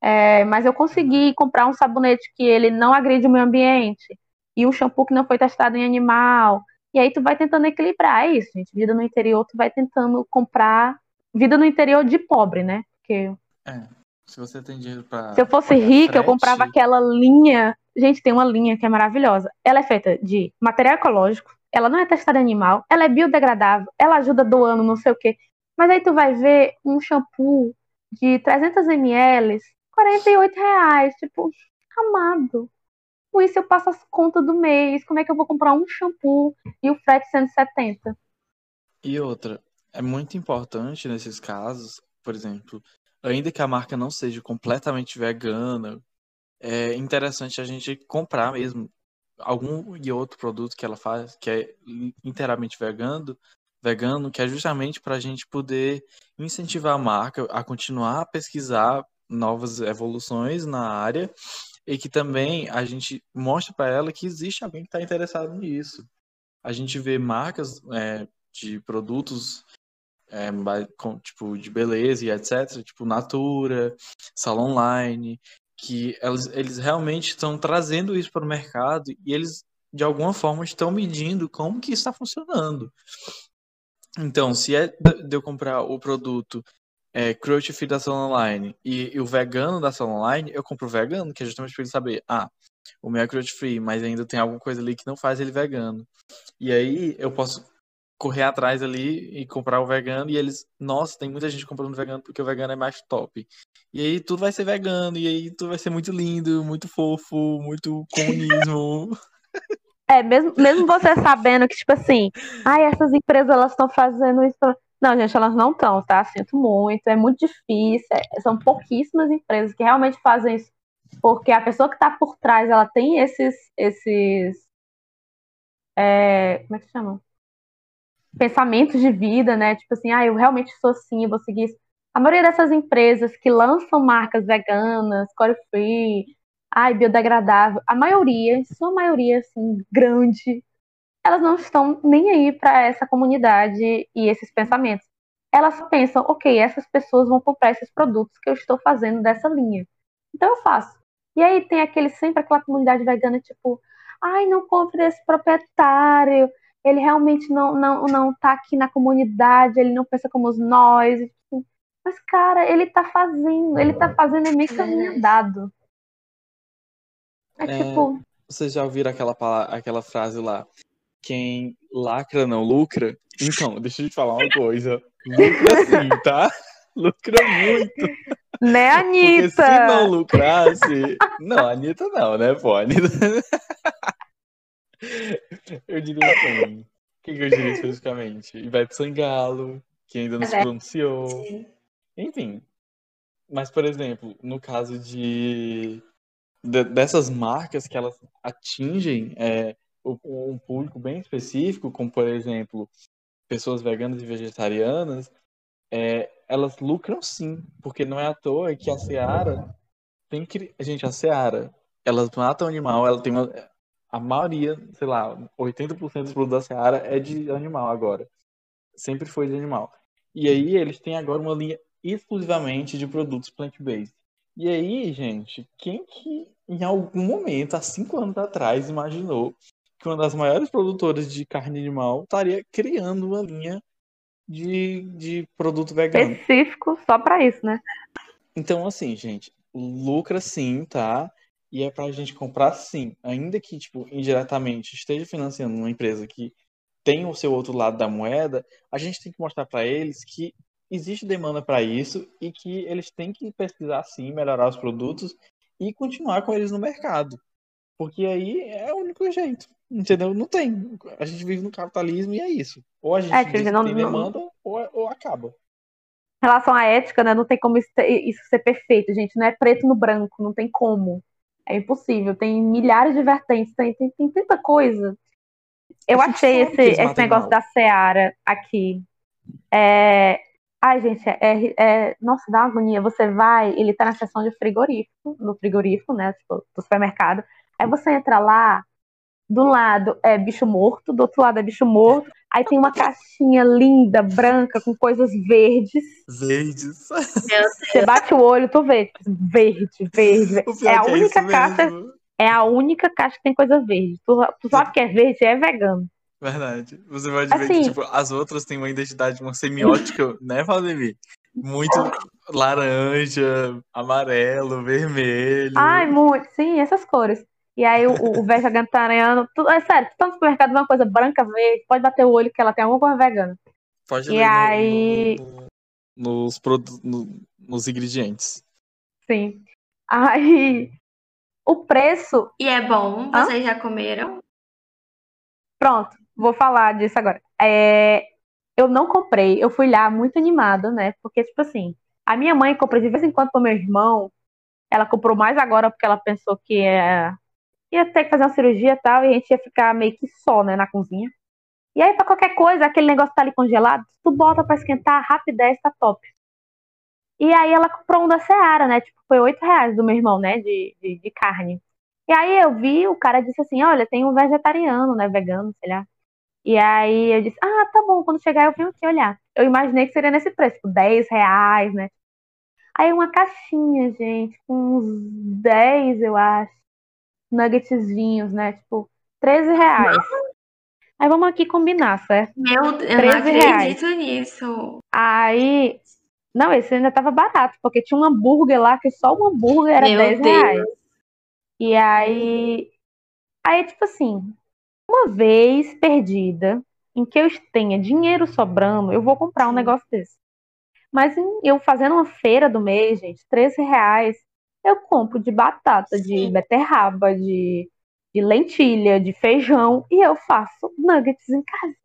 É, mas eu consegui comprar um sabonete que ele não agride o meio ambiente e um shampoo que não foi testado em animal. E aí tu vai tentando equilibrar é isso, gente. Vida no interior, tu vai tentando comprar vida no interior de pobre, né? Porque é, se você tem dinheiro pra. Se eu fosse rica, frete... eu comprava aquela linha. Gente, tem uma linha que é maravilhosa. Ela é feita de material ecológico, ela não é testada em animal, ela é biodegradável, ela ajuda doando, não sei o quê. Mas aí tu vai ver um shampoo de 300 ml 48 reais. Tipo, amado. Com isso eu passo as contas do mês. Como é que eu vou comprar um shampoo e o frete 170? E outra, é muito importante nesses casos, por exemplo, ainda que a marca não seja completamente vegana, é interessante a gente comprar mesmo algum e outro produto que ela faz que é inteiramente vegano, vegano, que é justamente para a gente poder incentivar a marca a continuar a pesquisar novas evoluções na área e que também a gente mostra para ela que existe alguém que está interessado nisso. A gente vê marcas é, de produtos é, com, tipo de beleza e etc, tipo Natura, Salon Online, que eles, eles realmente estão trazendo isso para o mercado e eles de alguma forma estão medindo como que está funcionando. Então, se é de eu comprar o produto é, cruelty da Salon Online e, e, o vegano da Salon Online, eu compro o vegano, que é justamente para ele saber, ah, o meu é cruelty free, mas ainda tem alguma coisa ali que não faz ele vegano. E aí eu posso correr atrás ali e comprar o vegano e eles, nossa, tem muita gente comprando vegano porque o vegano é mais top. E aí tudo vai ser vegano, e aí tudo vai ser muito lindo, muito fofo, muito comunismo. É, mesmo, mesmo você sabendo que, tipo assim, ai, essas empresas elas estão fazendo isso não, gente, elas não estão, tá? Sinto muito, é muito difícil. É, são pouquíssimas empresas que realmente fazem isso, porque a pessoa que está por trás, ela tem esses, esses, é, como é que chama? Pensamentos de vida, né? Tipo assim, ah, eu realmente sou assim, eu vou seguir isso. A maioria dessas empresas que lançam marcas veganas, core free, ai, biodegradável, a maioria, sua maioria, assim, grande, elas não estão nem aí para essa comunidade e esses pensamentos. Elas pensam, ok, essas pessoas vão comprar esses produtos que eu estou fazendo dessa linha. Então eu faço. E aí tem aquele sempre aquela comunidade vegana, tipo, ai, não compre desse proprietário, ele realmente não, não, não tá aqui na comunidade, ele não pensa como nós. Mas, cara, ele tá fazendo, ele tá fazendo meio caminho dado. É, é, tipo. Vocês já ouviram aquela, aquela frase lá? Quem lacra não lucra. Então, deixa eu te falar uma coisa. Lucra sim, tá? Lucra muito. Né, Anitta? Porque se não lucrasse. Não, Anitta não, né, pô? Anitta... Eu diria assim. O que, eu diria especificamente? Ivete Sangalo, que ainda não se pronunciou. Enfim. Mas, por exemplo, no caso de, de dessas marcas que elas atingem é, um público bem específico, como por exemplo pessoas veganas e vegetarianas, é, elas lucram sim, porque não é à toa que a Seara tem que. Gente, a Seara, elas matam animal, ela tem uma. A maioria, sei lá, 80% dos produtos da Seara é de animal agora. Sempre foi de animal. E aí eles têm agora uma linha exclusivamente de produtos plant-based. E aí, gente, quem que em algum momento, há cinco anos atrás, imaginou que uma das maiores produtoras de carne animal estaria criando uma linha de, de produto vegano. Específico só para isso, né? Então, assim, gente, lucra sim, tá? E é pra gente comprar sim. Ainda que, tipo, indiretamente esteja financiando uma empresa que tem o seu outro lado da moeda, a gente tem que mostrar para eles que existe demanda para isso e que eles têm que pesquisar sim, melhorar os produtos e continuar com eles no mercado. Porque aí é o único jeito. Entendeu? Não tem. A gente vive no capitalismo e é isso. Ou a gente É, dizer, não- tem não- demanda ou, ou acaba. Em relação à ética, né? Não tem como isso, isso ser perfeito, gente. Não é preto no branco, não tem como. É impossível. Tem milhares de vertentes, tem, tem, tem tanta coisa. Eu É achei esse, esse negócio mal. da Seara aqui. É... Ai, gente, é, é- Nossa, dá uma agonia. Você vai, ele tá na seção de frigorífico, no frigorífico, né? Tipo, do supermercado. Aí você entra lá, do lado é bicho morto, do outro lado é bicho morto. Aí tem uma caixinha linda, branca, com coisas verdes. Verdes. Você bate o olho, tu vê, verde, verde, É a que única isso caixa, mesmo. é a única caixa que tem coisa verde. Tu, tu sabe que é verde, é vegano. Verdade. Você pode ver Assim- que tipo, as outras têm uma identidade, uma semiótica, né, Valdemir? Muito laranja, amarelo, vermelho. Ai, muito, sim, essas cores. E aí o, o, o vegetariano, tu, é sério, tu tá no supermercado vê uma coisa branca, verde, pode bater o olho que ela tem alguma coisa vegana. Pode e aí- no- no- nos, produ- no- nos ingredientes. Sim. Aí o preço, E é bom, Hã? vocês já comeram? pronto, vou falar disso agora. É, eu não comprei, eu fui lá muito animada, né? Porque, tipo assim, a minha mãe compra de vez em quando pro meu irmão. Ela comprou mais agora porque ela pensou que ia, ia ter que fazer uma cirurgia e tal, e a gente ia ficar meio que só, né, na cozinha. E aí, pra qualquer coisa, aquele negócio tá ali congelado, tu bota pra esquentar, rapidez, tá top. E aí ela comprou um da Seara, né? Tipo, foi 8 reais do meu irmão, né? De, de, de carne. E aí eu vi, o cara disse assim, olha, tem um vegetariano, né? Vegano, sei lá. E aí eu disse, ah, tá bom, quando chegar eu venho aqui olhar. Eu imaginei que seria nesse preço, tipo, 10 reais, né? Aí uma caixinha, gente, com uns 10, eu acho, nuggetzinhos, né? Tipo, 13 reais. Aí vamos aqui combinar, certo? Meu, eu não 13 acredito nisso. Aí, não, esse ainda tava barato, porque tinha um hambúrguer lá que só o hambúrguer era Meu 10 Deus. reais. E aí, aí, tipo assim, uma vez perdida, em que eu tenha dinheiro sobrando, eu vou comprar um negócio desse. Mas eu fazendo uma feira do mês, gente, 13 reais, eu compro de batata, de Sim. beterraba, de, de lentilha, de feijão, e eu faço nuggets em casa.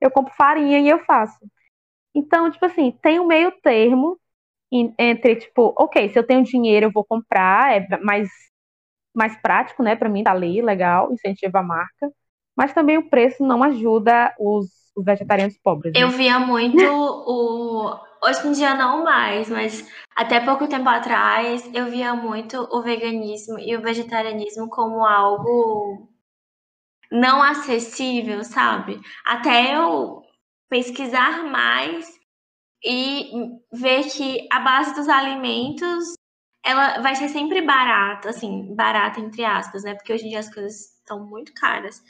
Eu compro farinha e eu faço. Então, tipo assim, tem um meio termo entre, tipo, ok, se eu tenho dinheiro, eu vou comprar, é mais, mais prático, né, pra mim, tá ali, legal, incentiva a marca. Mas também o preço não ajuda os, os vegetarianos pobres. né? Eu via muito o. Hoje em dia não mais, mas até pouco tempo atrás eu via muito o veganismo e o vegetarianismo como algo não acessível, sabe? Até eu pesquisar mais e ver que a base dos alimentos ela vai ser sempre barata, assim, barata entre aspas, né? Porque hoje em dia as coisas estão muito caras.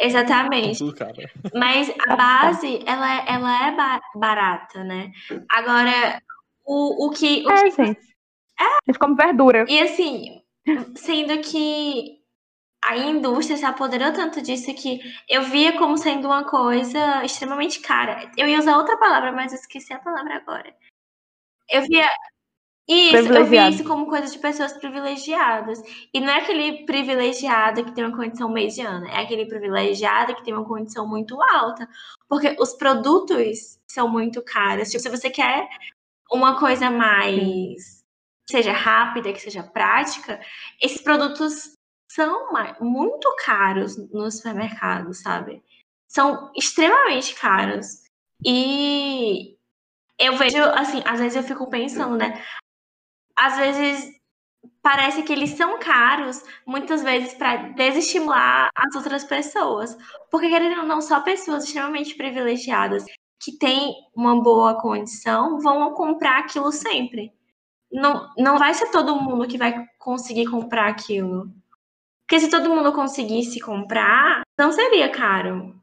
Exatamente. Tudo, cara. Mas a base, ela, é- ela é ba- barata, né? Agora, o, o que. O É, que gente. A gente come verdura. e assim, sendo que a indústria se apoderou tanto disso que eu via como sendo uma coisa extremamente cara. Eu ia usar outra palavra, mas eu esqueci a palavra agora. Eu via. Isso, eu Privilegiado. isso como coisa de pessoas privilegiadas. E não é aquele privilegiado que tem uma condição mediana, é aquele privilegiado que tem uma condição muito alta. Porque os produtos são muito caros. Tipo, se você quer uma coisa mais que seja rápida, que seja prática, esses produtos são muito caros no supermercado, sabe? São extremamente caros. E eu vejo, assim, às vezes eu fico pensando, né? Às vezes parece que eles são caros, muitas vezes, para desestimular as outras pessoas. Porque, querendo ou não, só pessoas extremamente privilegiadas que têm uma boa condição vão comprar aquilo sempre. Não, não vai ser todo mundo que vai conseguir comprar aquilo. Porque se todo mundo conseguisse comprar, não seria caro.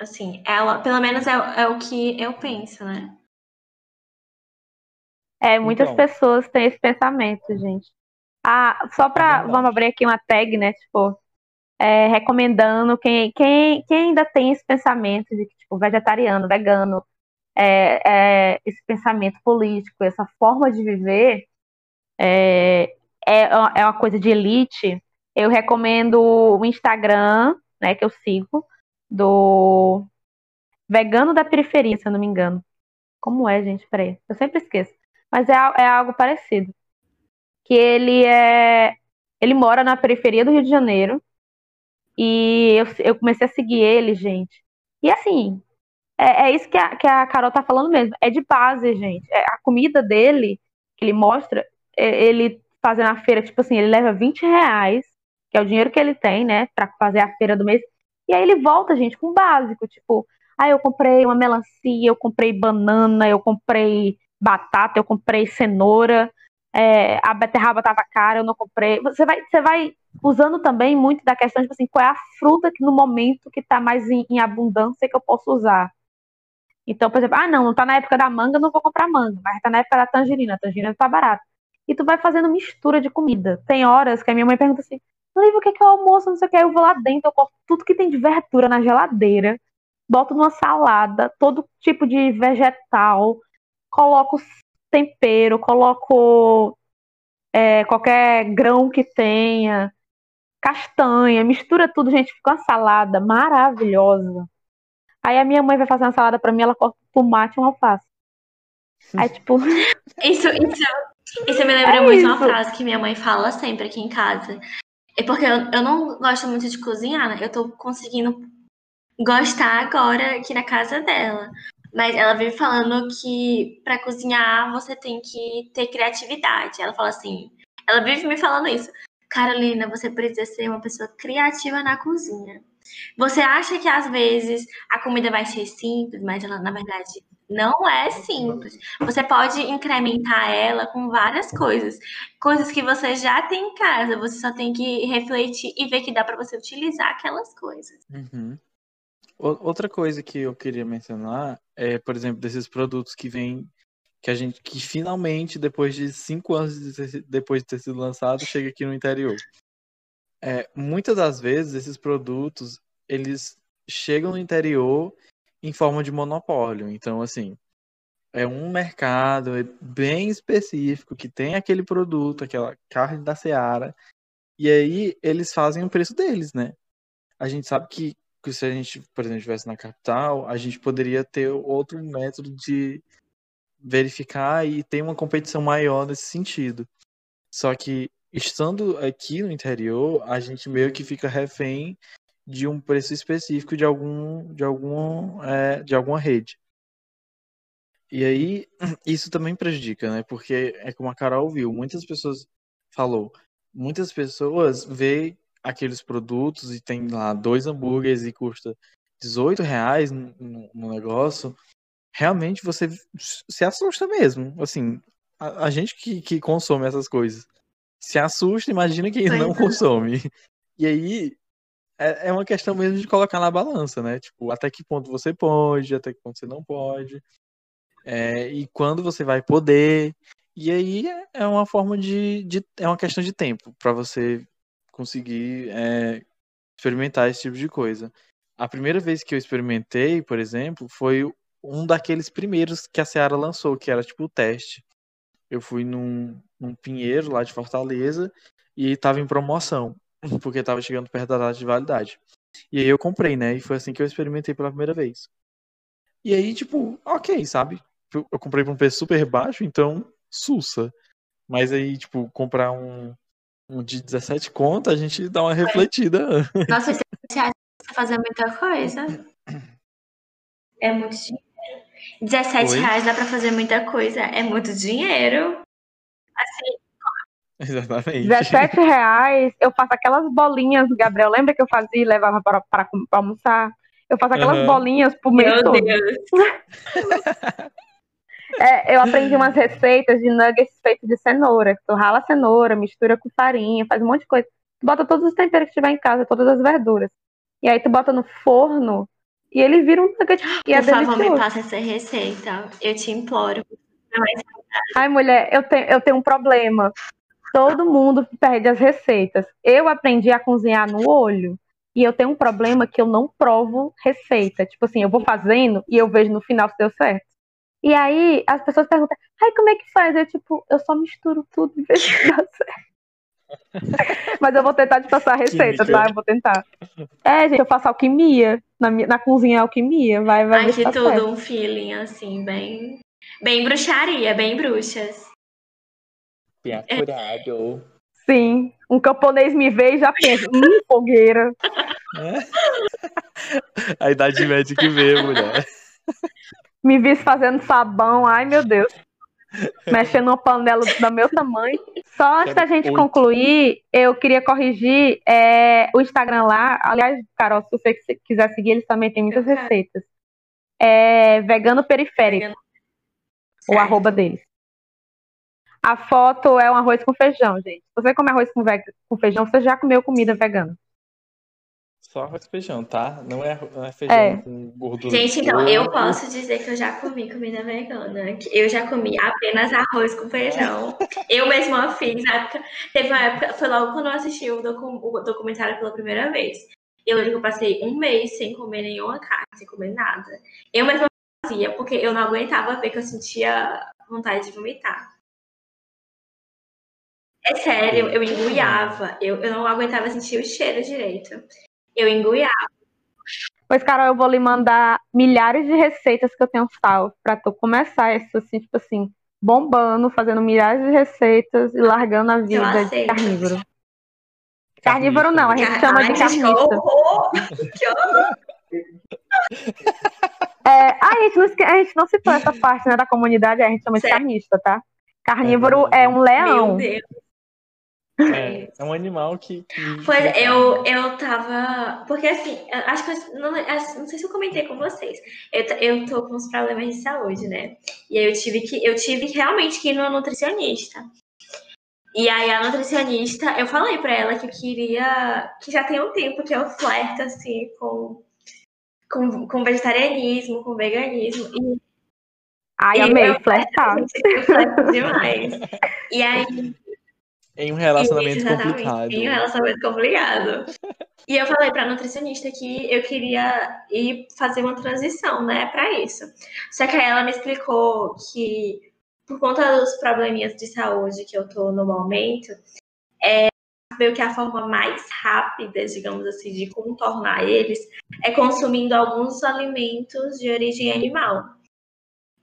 Assim, ela, pelo menos é, é o que eu penso, né? É, muitas Então. pessoas têm esse pensamento, gente. Ah, só pra. verdade. vamos abrir aqui uma tag, né? Tipo, é, recomendando quem, quem, quem ainda tem esse pensamento de que, tipo, vegetariano, vegano, é, é, esse pensamento político, essa forma de viver é, é, é uma coisa de elite, eu recomendo o Instagram, né, que eu sigo, do Vegano da Periferia, se eu não me engano. Como é, gente? Peraí, eu sempre esqueço. Mas é, é algo parecido. Que ele é. Ele mora na periferia do Rio de Janeiro. E eu, eu comecei a seguir ele, gente. E assim, é, é isso que a, que a Carol tá falando mesmo. É de base, gente. É, a comida dele, que ele mostra, é, ele fazendo a feira, tipo assim, ele leva 20 reais, que é o dinheiro que ele tem, né, pra fazer a feira do mês. E aí ele volta, gente, com o básico, tipo, ah, eu comprei uma melancia, eu comprei banana, eu comprei batata, eu comprei cenoura, é, a beterraba tava cara, eu não comprei. Você vai, você vai usando também muito da questão de tipo assim, qual é a fruta que no momento que tá mais em, em abundância que eu posso usar. Então, por exemplo, ah, não, não tá na época da manga, não vou comprar manga, mas tá na época da tangerina, a tangerina tá barata. E tu vai fazendo mistura de comida. Tem horas que a minha mãe pergunta assim, Lívia, o que é, que é o almoço? Não sei o que. Aí eu vou lá dentro, eu corto tudo que tem de verdura na geladeira, boto numa salada, todo tipo de vegetal, coloco tempero, coloco é, qualquer grão que tenha, castanha, mistura tudo, gente, fica uma salada maravilhosa. Aí a minha mãe vai fazer uma salada para mim, ela corta tomate e um alface. Aí, tipo. Isso, isso, isso me lembra é muito isso. uma frase que minha mãe fala sempre aqui em casa. É porque eu, eu não gosto muito de cozinhar, né? Eu tô conseguindo gostar agora aqui na casa dela. Mas ela vive falando que para cozinhar você tem que ter criatividade. Ela fala assim, ela vive me falando isso. Carolina, você precisa ser uma pessoa criativa na cozinha. Você acha que às vezes a comida vai ser simples, mas ela na verdade não é simples. Você pode incrementar ela com várias coisas, coisas que você já tem em casa. Você só tem que refletir e ver que dá para você utilizar aquelas coisas. Uhum. Outra coisa que eu queria mencionar é, por exemplo, desses produtos que vêm que a gente que finalmente depois de cinco anos de ter, depois de ter sido lançado chega aqui no interior. É, muitas das vezes esses produtos eles chegam no interior em forma de monopólio. Então, assim, é um mercado bem específico que tem aquele produto, aquela carne da Seara, e aí eles fazem o preço deles, né? A gente sabe que que se a gente, por exemplo, estivesse na capital, a gente poderia ter outro método de verificar e ter uma competição maior nesse sentido. Só que estando aqui no interior, a gente meio que fica refém de um preço específico de algum de algum é, de alguma rede. E aí isso também prejudica, né? Porque é como a Carol viu, muitas pessoas falou, muitas pessoas veem aqueles produtos e tem lá dois hambúrgueres e custa 18 reais no, no negócio, realmente você se assusta mesmo. Assim, a, a gente que, que consome essas coisas se assusta, imagina quem não consome. E aí é, é uma questão mesmo de colocar na balança, né? Tipo, até que ponto você pode, até que ponto você não pode. É, e quando você vai poder. E aí é, é uma forma de, de é uma questão de tempo para você conseguir é, experimentar esse tipo de coisa. A primeira vez que eu experimentei, por exemplo, foi um daqueles primeiros que a Seara lançou, que era tipo o teste. Eu fui num, num pinheiro lá de Fortaleza e estava em promoção, porque estava chegando perto da data de validade. E aí eu comprei, né? E foi assim que eu experimentei pela primeira vez. E aí, tipo, ok, sabe? Eu comprei por um preço super baixo, então, sussa. Mas aí, tipo, comprar um, um de 17 conto, a gente dá uma refletida. Nossa, você acha que fazer muita coisa? É muito dinheiro. 17 Oi? reais dá pra fazer muita coisa. É muito dinheiro. Assim. Exatamente. 17 reais, eu faço aquelas bolinhas, Gabriel. Lembra que eu fazia e levava para, para, para almoçar? Eu faço aquelas uhum. bolinhas pro mês Meu todo. Deus. É, eu aprendi umas receitas de nuggets feitos de cenoura. Tu rala a cenoura, mistura com farinha, faz um monte de coisa. Tu bota todos os temperos que tiver em casa, todas as verduras. E aí tu bota no forno e ele vira um nugget. E é Por é favor, me passa essa receita. Eu te imploro. Ai, mulher, eu tenho, eu tenho um problema. Todo mundo perde as receitas. Eu aprendi a cozinhar no olho. E eu tenho um problema que eu não provo receita. Tipo assim, eu vou fazendo e eu vejo no final se deu certo. E aí as pessoas perguntam, ai, como é que faz? Eu, tipo, eu só misturo tudo e vejo se dá certo. Mas eu vou tentar te passar a receita, Química. tá? Eu vou tentar. É, gente, eu faço alquimia. Na, minha, na cozinha é alquimia. Vai, vai Ai, que tá tudo, certo. um feeling assim, bem. Bem bruxaria, bem bruxas. Bem apurado. Sim. Um camponês me vê e já pensa, hum, fogueira. A idade média que vê, mulher. Me vi fazendo sabão, ai meu Deus. Mexendo numa panela do meu tamanho. Só antes da gente concluir, eu queria corrigir é, o Instagram lá. Aliás, Carol, se você quiser seguir, eles também têm muitas receitas. É vegano periférico, Vegano. o arroba deles. A foto é um arroz com feijão, gente. Se você come arroz com, com feijão, você já comeu comida vegana. Só arroz e feijão, tá? Não é, não é feijão É. com gordura. Gente, então, eu posso dizer que eu já comi comida vegana. Eu já comi apenas arroz com feijão. Eu mesma fiz. Na época, teve uma época, foi logo quando eu assisti o, docu- o documentário pela primeira vez. Eu lembro que eu passei um mês sem comer nenhuma carne, sem comer nada. Eu mesma fazia, porque eu não aguentava ver que eu sentia vontade de vomitar. É sério, eu engoiava. Eu, eu não aguentava sentir o cheiro direito. Eu engoiava. Pois, Carol, eu vou lhe mandar milhares de receitas que eu tenho salvo pra tu começar essa, assim, tipo assim, bombando, fazendo milhares de receitas e largando a vida de carnívoro. Carnívoro não, a gente Car- chama Ai, de que carnista. horror! Que horror! É, ah, a, gente não, a gente não citou essa parte né, da comunidade, a gente chama de Certo. carnista, tá? Carnívoro É é um leão. Meu Deus. É, é um animal que. que Pois eu, eu tava. Porque assim, acho que eu não, não sei se eu comentei com vocês. Eu, eu tô com uns problemas de saúde, né? E aí eu tive que eu tive realmente que ir no nutricionista. E aí a nutricionista, eu falei pra ela que eu queria. Que já tem um tempo que eu flerto assim com, com, com vegetarianismo, com veganismo. E Ai, E amei, eu- flertar. eu flerto demais. E aí Em um relacionamento Exatamente, complicado. Em um relacionamento complicado. E eu falei pra nutricionista que eu queria ir fazer uma transição, né, pra isso. Só que aí ela me explicou que, por conta dos probleminhas de saúde que eu tô no momento, é meio que a forma mais rápida, digamos assim, de contornar eles é consumindo alguns alimentos de origem animal.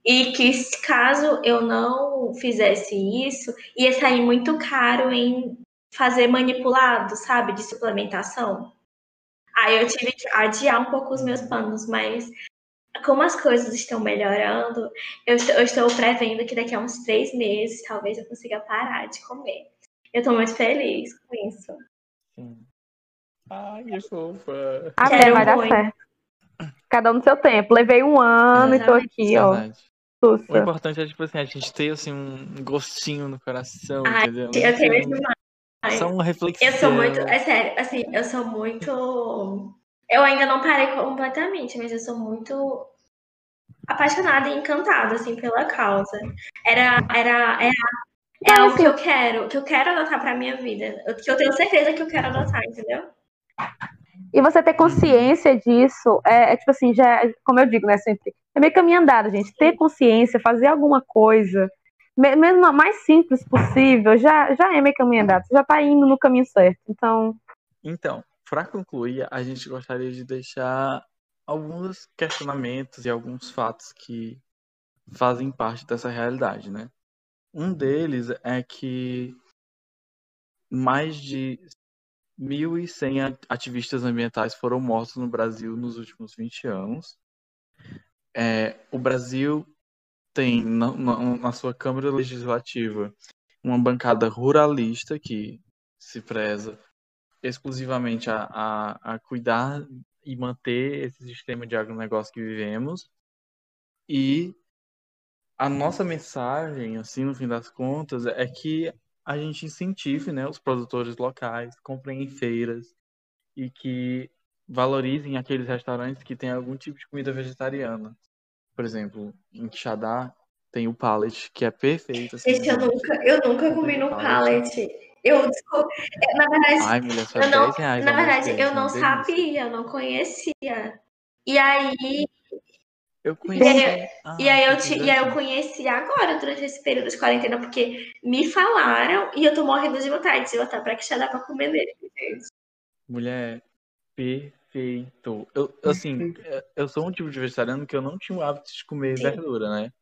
E que caso eu não fizesse isso, ia sair muito caro em fazer manipulado, sabe, de suplementação. Aí eu tive que adiar um pouco os meus planos, mas como as coisas estão melhorando, eu estou, eu estou prevendo que daqui a uns três meses talvez eu consiga parar de comer. Eu estou muito feliz com isso. Sim. Ai, que fofa. Quero vai dar certo. Cada um no seu tempo. Levei um ano e tô Exatamente. aqui, ó. Verdade. O importante é, tipo assim, a gente ter, assim, um gostinho no coração, Ai, entendeu? Eu tenho Não- demais. Só uma reflexão. Eu sou muito, é sério, assim, eu sou muito. Eu ainda não parei completamente, mas eu sou muito apaixonada e encantada, assim, pela causa. Era, era, é, é Mas, algo que eu quero, que eu quero adotar pra minha vida. eu- Que eu tenho certeza que eu quero adotar, entendeu? E você ter consciência disso é, é tipo assim, já, é- como eu digo, né, sempre, é meio caminho andado, gente. Ter consciência, fazer alguma coisa, me- mesmo a mais simples possível, já, já é meio caminho andado. Você já tá indo no caminho certo. Então, Então, para concluir, a gente gostaria de deixar alguns questionamentos e alguns fatos que fazem parte dessa realidade, né? Um deles é que mais de 1.100 a- ativistas ambientais foram mortos no Brasil nos últimos 20 anos. É, o Brasil tem na, na- na sua Câmara Legislativa uma bancada ruralista que se preza exclusivamente a, a, a cuidar e manter esse sistema de agronegócio que vivemos. E a nossa mensagem, assim, no fim das contas, é que a gente incentive né, os produtores locais, comprem em feiras e que valorizem aqueles restaurantes que têm algum tipo de comida vegetariana. Por exemplo, em Quixadá tem o Pallet, que é perfeito. Assim, Gente, eu nunca, eu nunca comi no pallet. Eu, é, na verdade, Ai, mulher, eu não, 10 reais. na verdade, eu não sabia, eu não conhecia. E aí, Eu conheci. E aí, Ah, e aí eu, te- e aí eu conheci agora, durante esse período de quarentena, porque me falaram e eu tô morrendo de vontade de voltar pra Quixadá pra comer nele, gente. Mulher, perfeito. Eu, assim, é- eu sou um tipo de vegetariano que eu não tinha o hábito de comer Sim. verdura, né?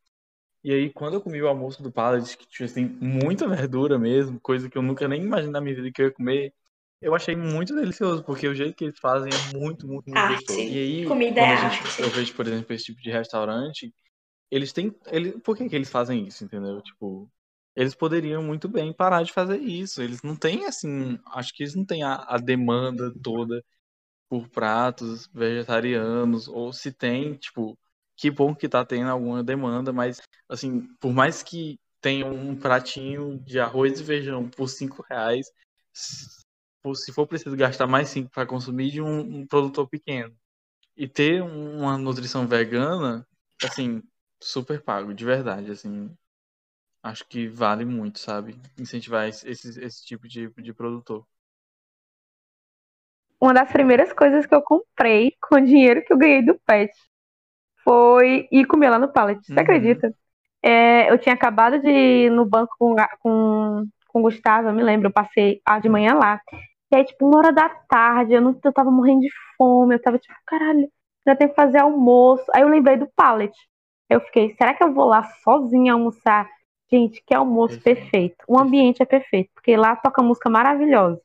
E aí, quando eu comi o almoço do Pallet, que tinha, assim, muita verdura mesmo, coisa que eu nunca nem imaginei na minha vida que eu ia comer, eu achei muito delicioso, porque o jeito que eles fazem é muito, muito, muito Arte. gostoso. E aí, Comida quando é a gente, arte. eu vejo, por exemplo, esse tipo de restaurante, eles têm, ele, por que que eles fazem isso, entendeu? Tipo, eles poderiam muito bem parar de fazer isso. Eles não têm, assim, acho que eles não têm a, a demanda toda por pratos vegetarianos, ou se tem, tipo, que bom que tá tendo alguma demanda, mas, assim, por mais que tenha um pratinho de arroz e feijão por cinco reais, se for- preciso gastar mais cinco para consumir de um, um produtor pequeno e ter uma nutrição vegana, assim, super pago, de verdade, assim, acho que vale muito, sabe? Incentivar esse, esse, esse tipo de, de produtor. Uma das primeiras coisas que eu comprei com o dinheiro que eu ganhei do pet foi ir comer lá no Pallet. Você Uhum. acredita? É, eu tinha acabado de ir no banco com, com, com o Gustavo, eu me lembro, eu passei a de manhã lá. E aí, tipo, uma hora da tarde, eu, não, eu tava morrendo de fome, eu tava tipo, caralho, já tenho que fazer almoço. Aí eu lembrei do Pallet. Eu fiquei, será que eu vou lá sozinha almoçar? Gente, que almoço Perfeito. perfeito. O ambiente é perfeito, porque lá toca música maravilhosa.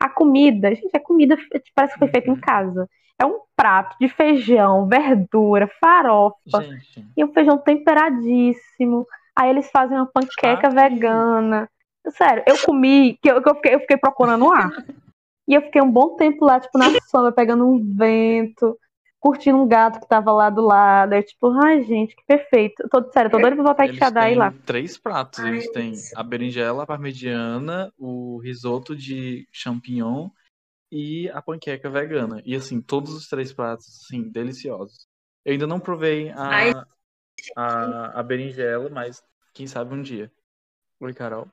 A comida, gente, a comida parece que foi feita em Uhum. casa. É um prato de feijão, verdura, farofa Gente, e um feijão temperadíssimo. Aí eles fazem uma panqueca Aqui. vegana. Sério, eu comi, que eu, que eu, fiquei, eu fiquei procurando ar. E eu fiquei um bom tempo lá, tipo, na sombra, pegando um vento, curtindo um gato que tava lá do lado. Aí, tipo, ai, gente, que perfeito. Eu Tô, sério, eu tô doida pra voltar eles Xadá e lá. três pratos. Ai, Eles têm isso. a berinjela parmegiana, o risoto de champignon e a panqueca vegana. E assim, todos os três pratos, assim, deliciosos. Eu ainda não provei Ai. a, a, a berinjela, mas quem sabe um dia. Oi, Carol.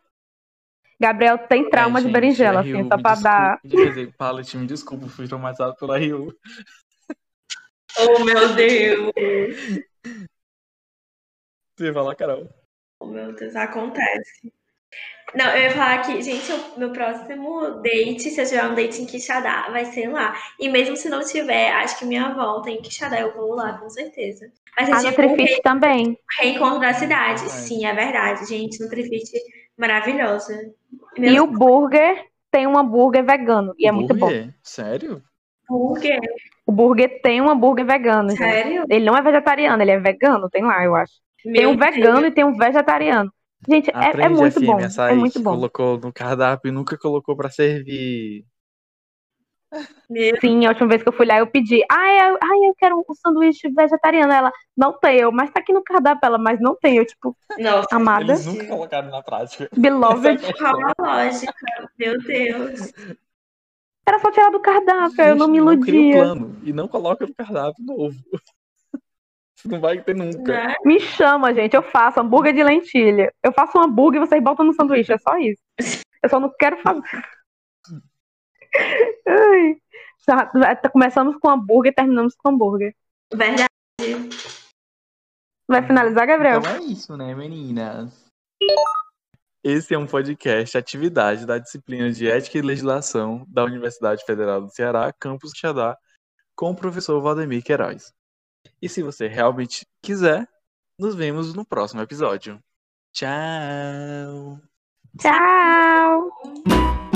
Gabriel tem trauma É, de gente, berinjela, a assim, Ryu, só pra dar. desculpa- Quer dizer, Pallet, me desculpa, fui traumatizado pela Rio. Oh, meu Deus. Você vai falar, Carol. Oh, meu Deus, acontece. Não, eu ia falar que, gente, o meu próximo date, se eu tiver um date em Quixadá, vai ser lá. E mesmo se não tiver, acho que minha volta em Quixadá eu vou lá, com certeza. Vai ser A tipo um também. reencontro da cidade. Verdade. Sim, é verdade, gente. Nutrifit maravilhosa. E o burger tem um hambúrguer vegano. E é muito bom. Burger? Sério? burger, O burger tem um hambúrguer vegano. gente. sério? Ele não é vegetariano, ele é vegano, tem lá, eu acho. Tem Meu um vegano e tem um vegetariano. Gente, é, é muito FM, bom. açaí, É muito bom. colocou no cardápio e nunca colocou pra servir. Sim, a última vez que eu fui lá, eu pedi. Ai, eu, ai, eu quero um sanduíche vegetariano. Ela, não tem, eu, mas tá aqui no cardápio, ela, mas não tem. Eu, tipo, Nossa, amada, Eles nunca colocaram na prática. beloved. qual a lógica? Meu Deus. Era só tirar do cardápio, eu não me Gente, iludia. plano e não coloca no cardápio novo. Isso não vai ter nunca. Né? Me chama, gente, eu faço hambúrguer de lentilha. Eu faço um hambúrguer e vocês botam no sanduíche, é só isso. Eu só não quero fazer. Ai. Já- já- Começamos com hambúrguer e terminamos com hambúrguer. Verdade. Vai finalizar, Gabriel? Então é isso, né, meninas? Esse é um podcast atividade da disciplina de Ética e Legislação da Universidade Federal do Ceará, campus Xadá, com o professor Valdemir Queiroz. E se você realmente quiser, nos vemos no próximo episódio. Tchau! Tchau!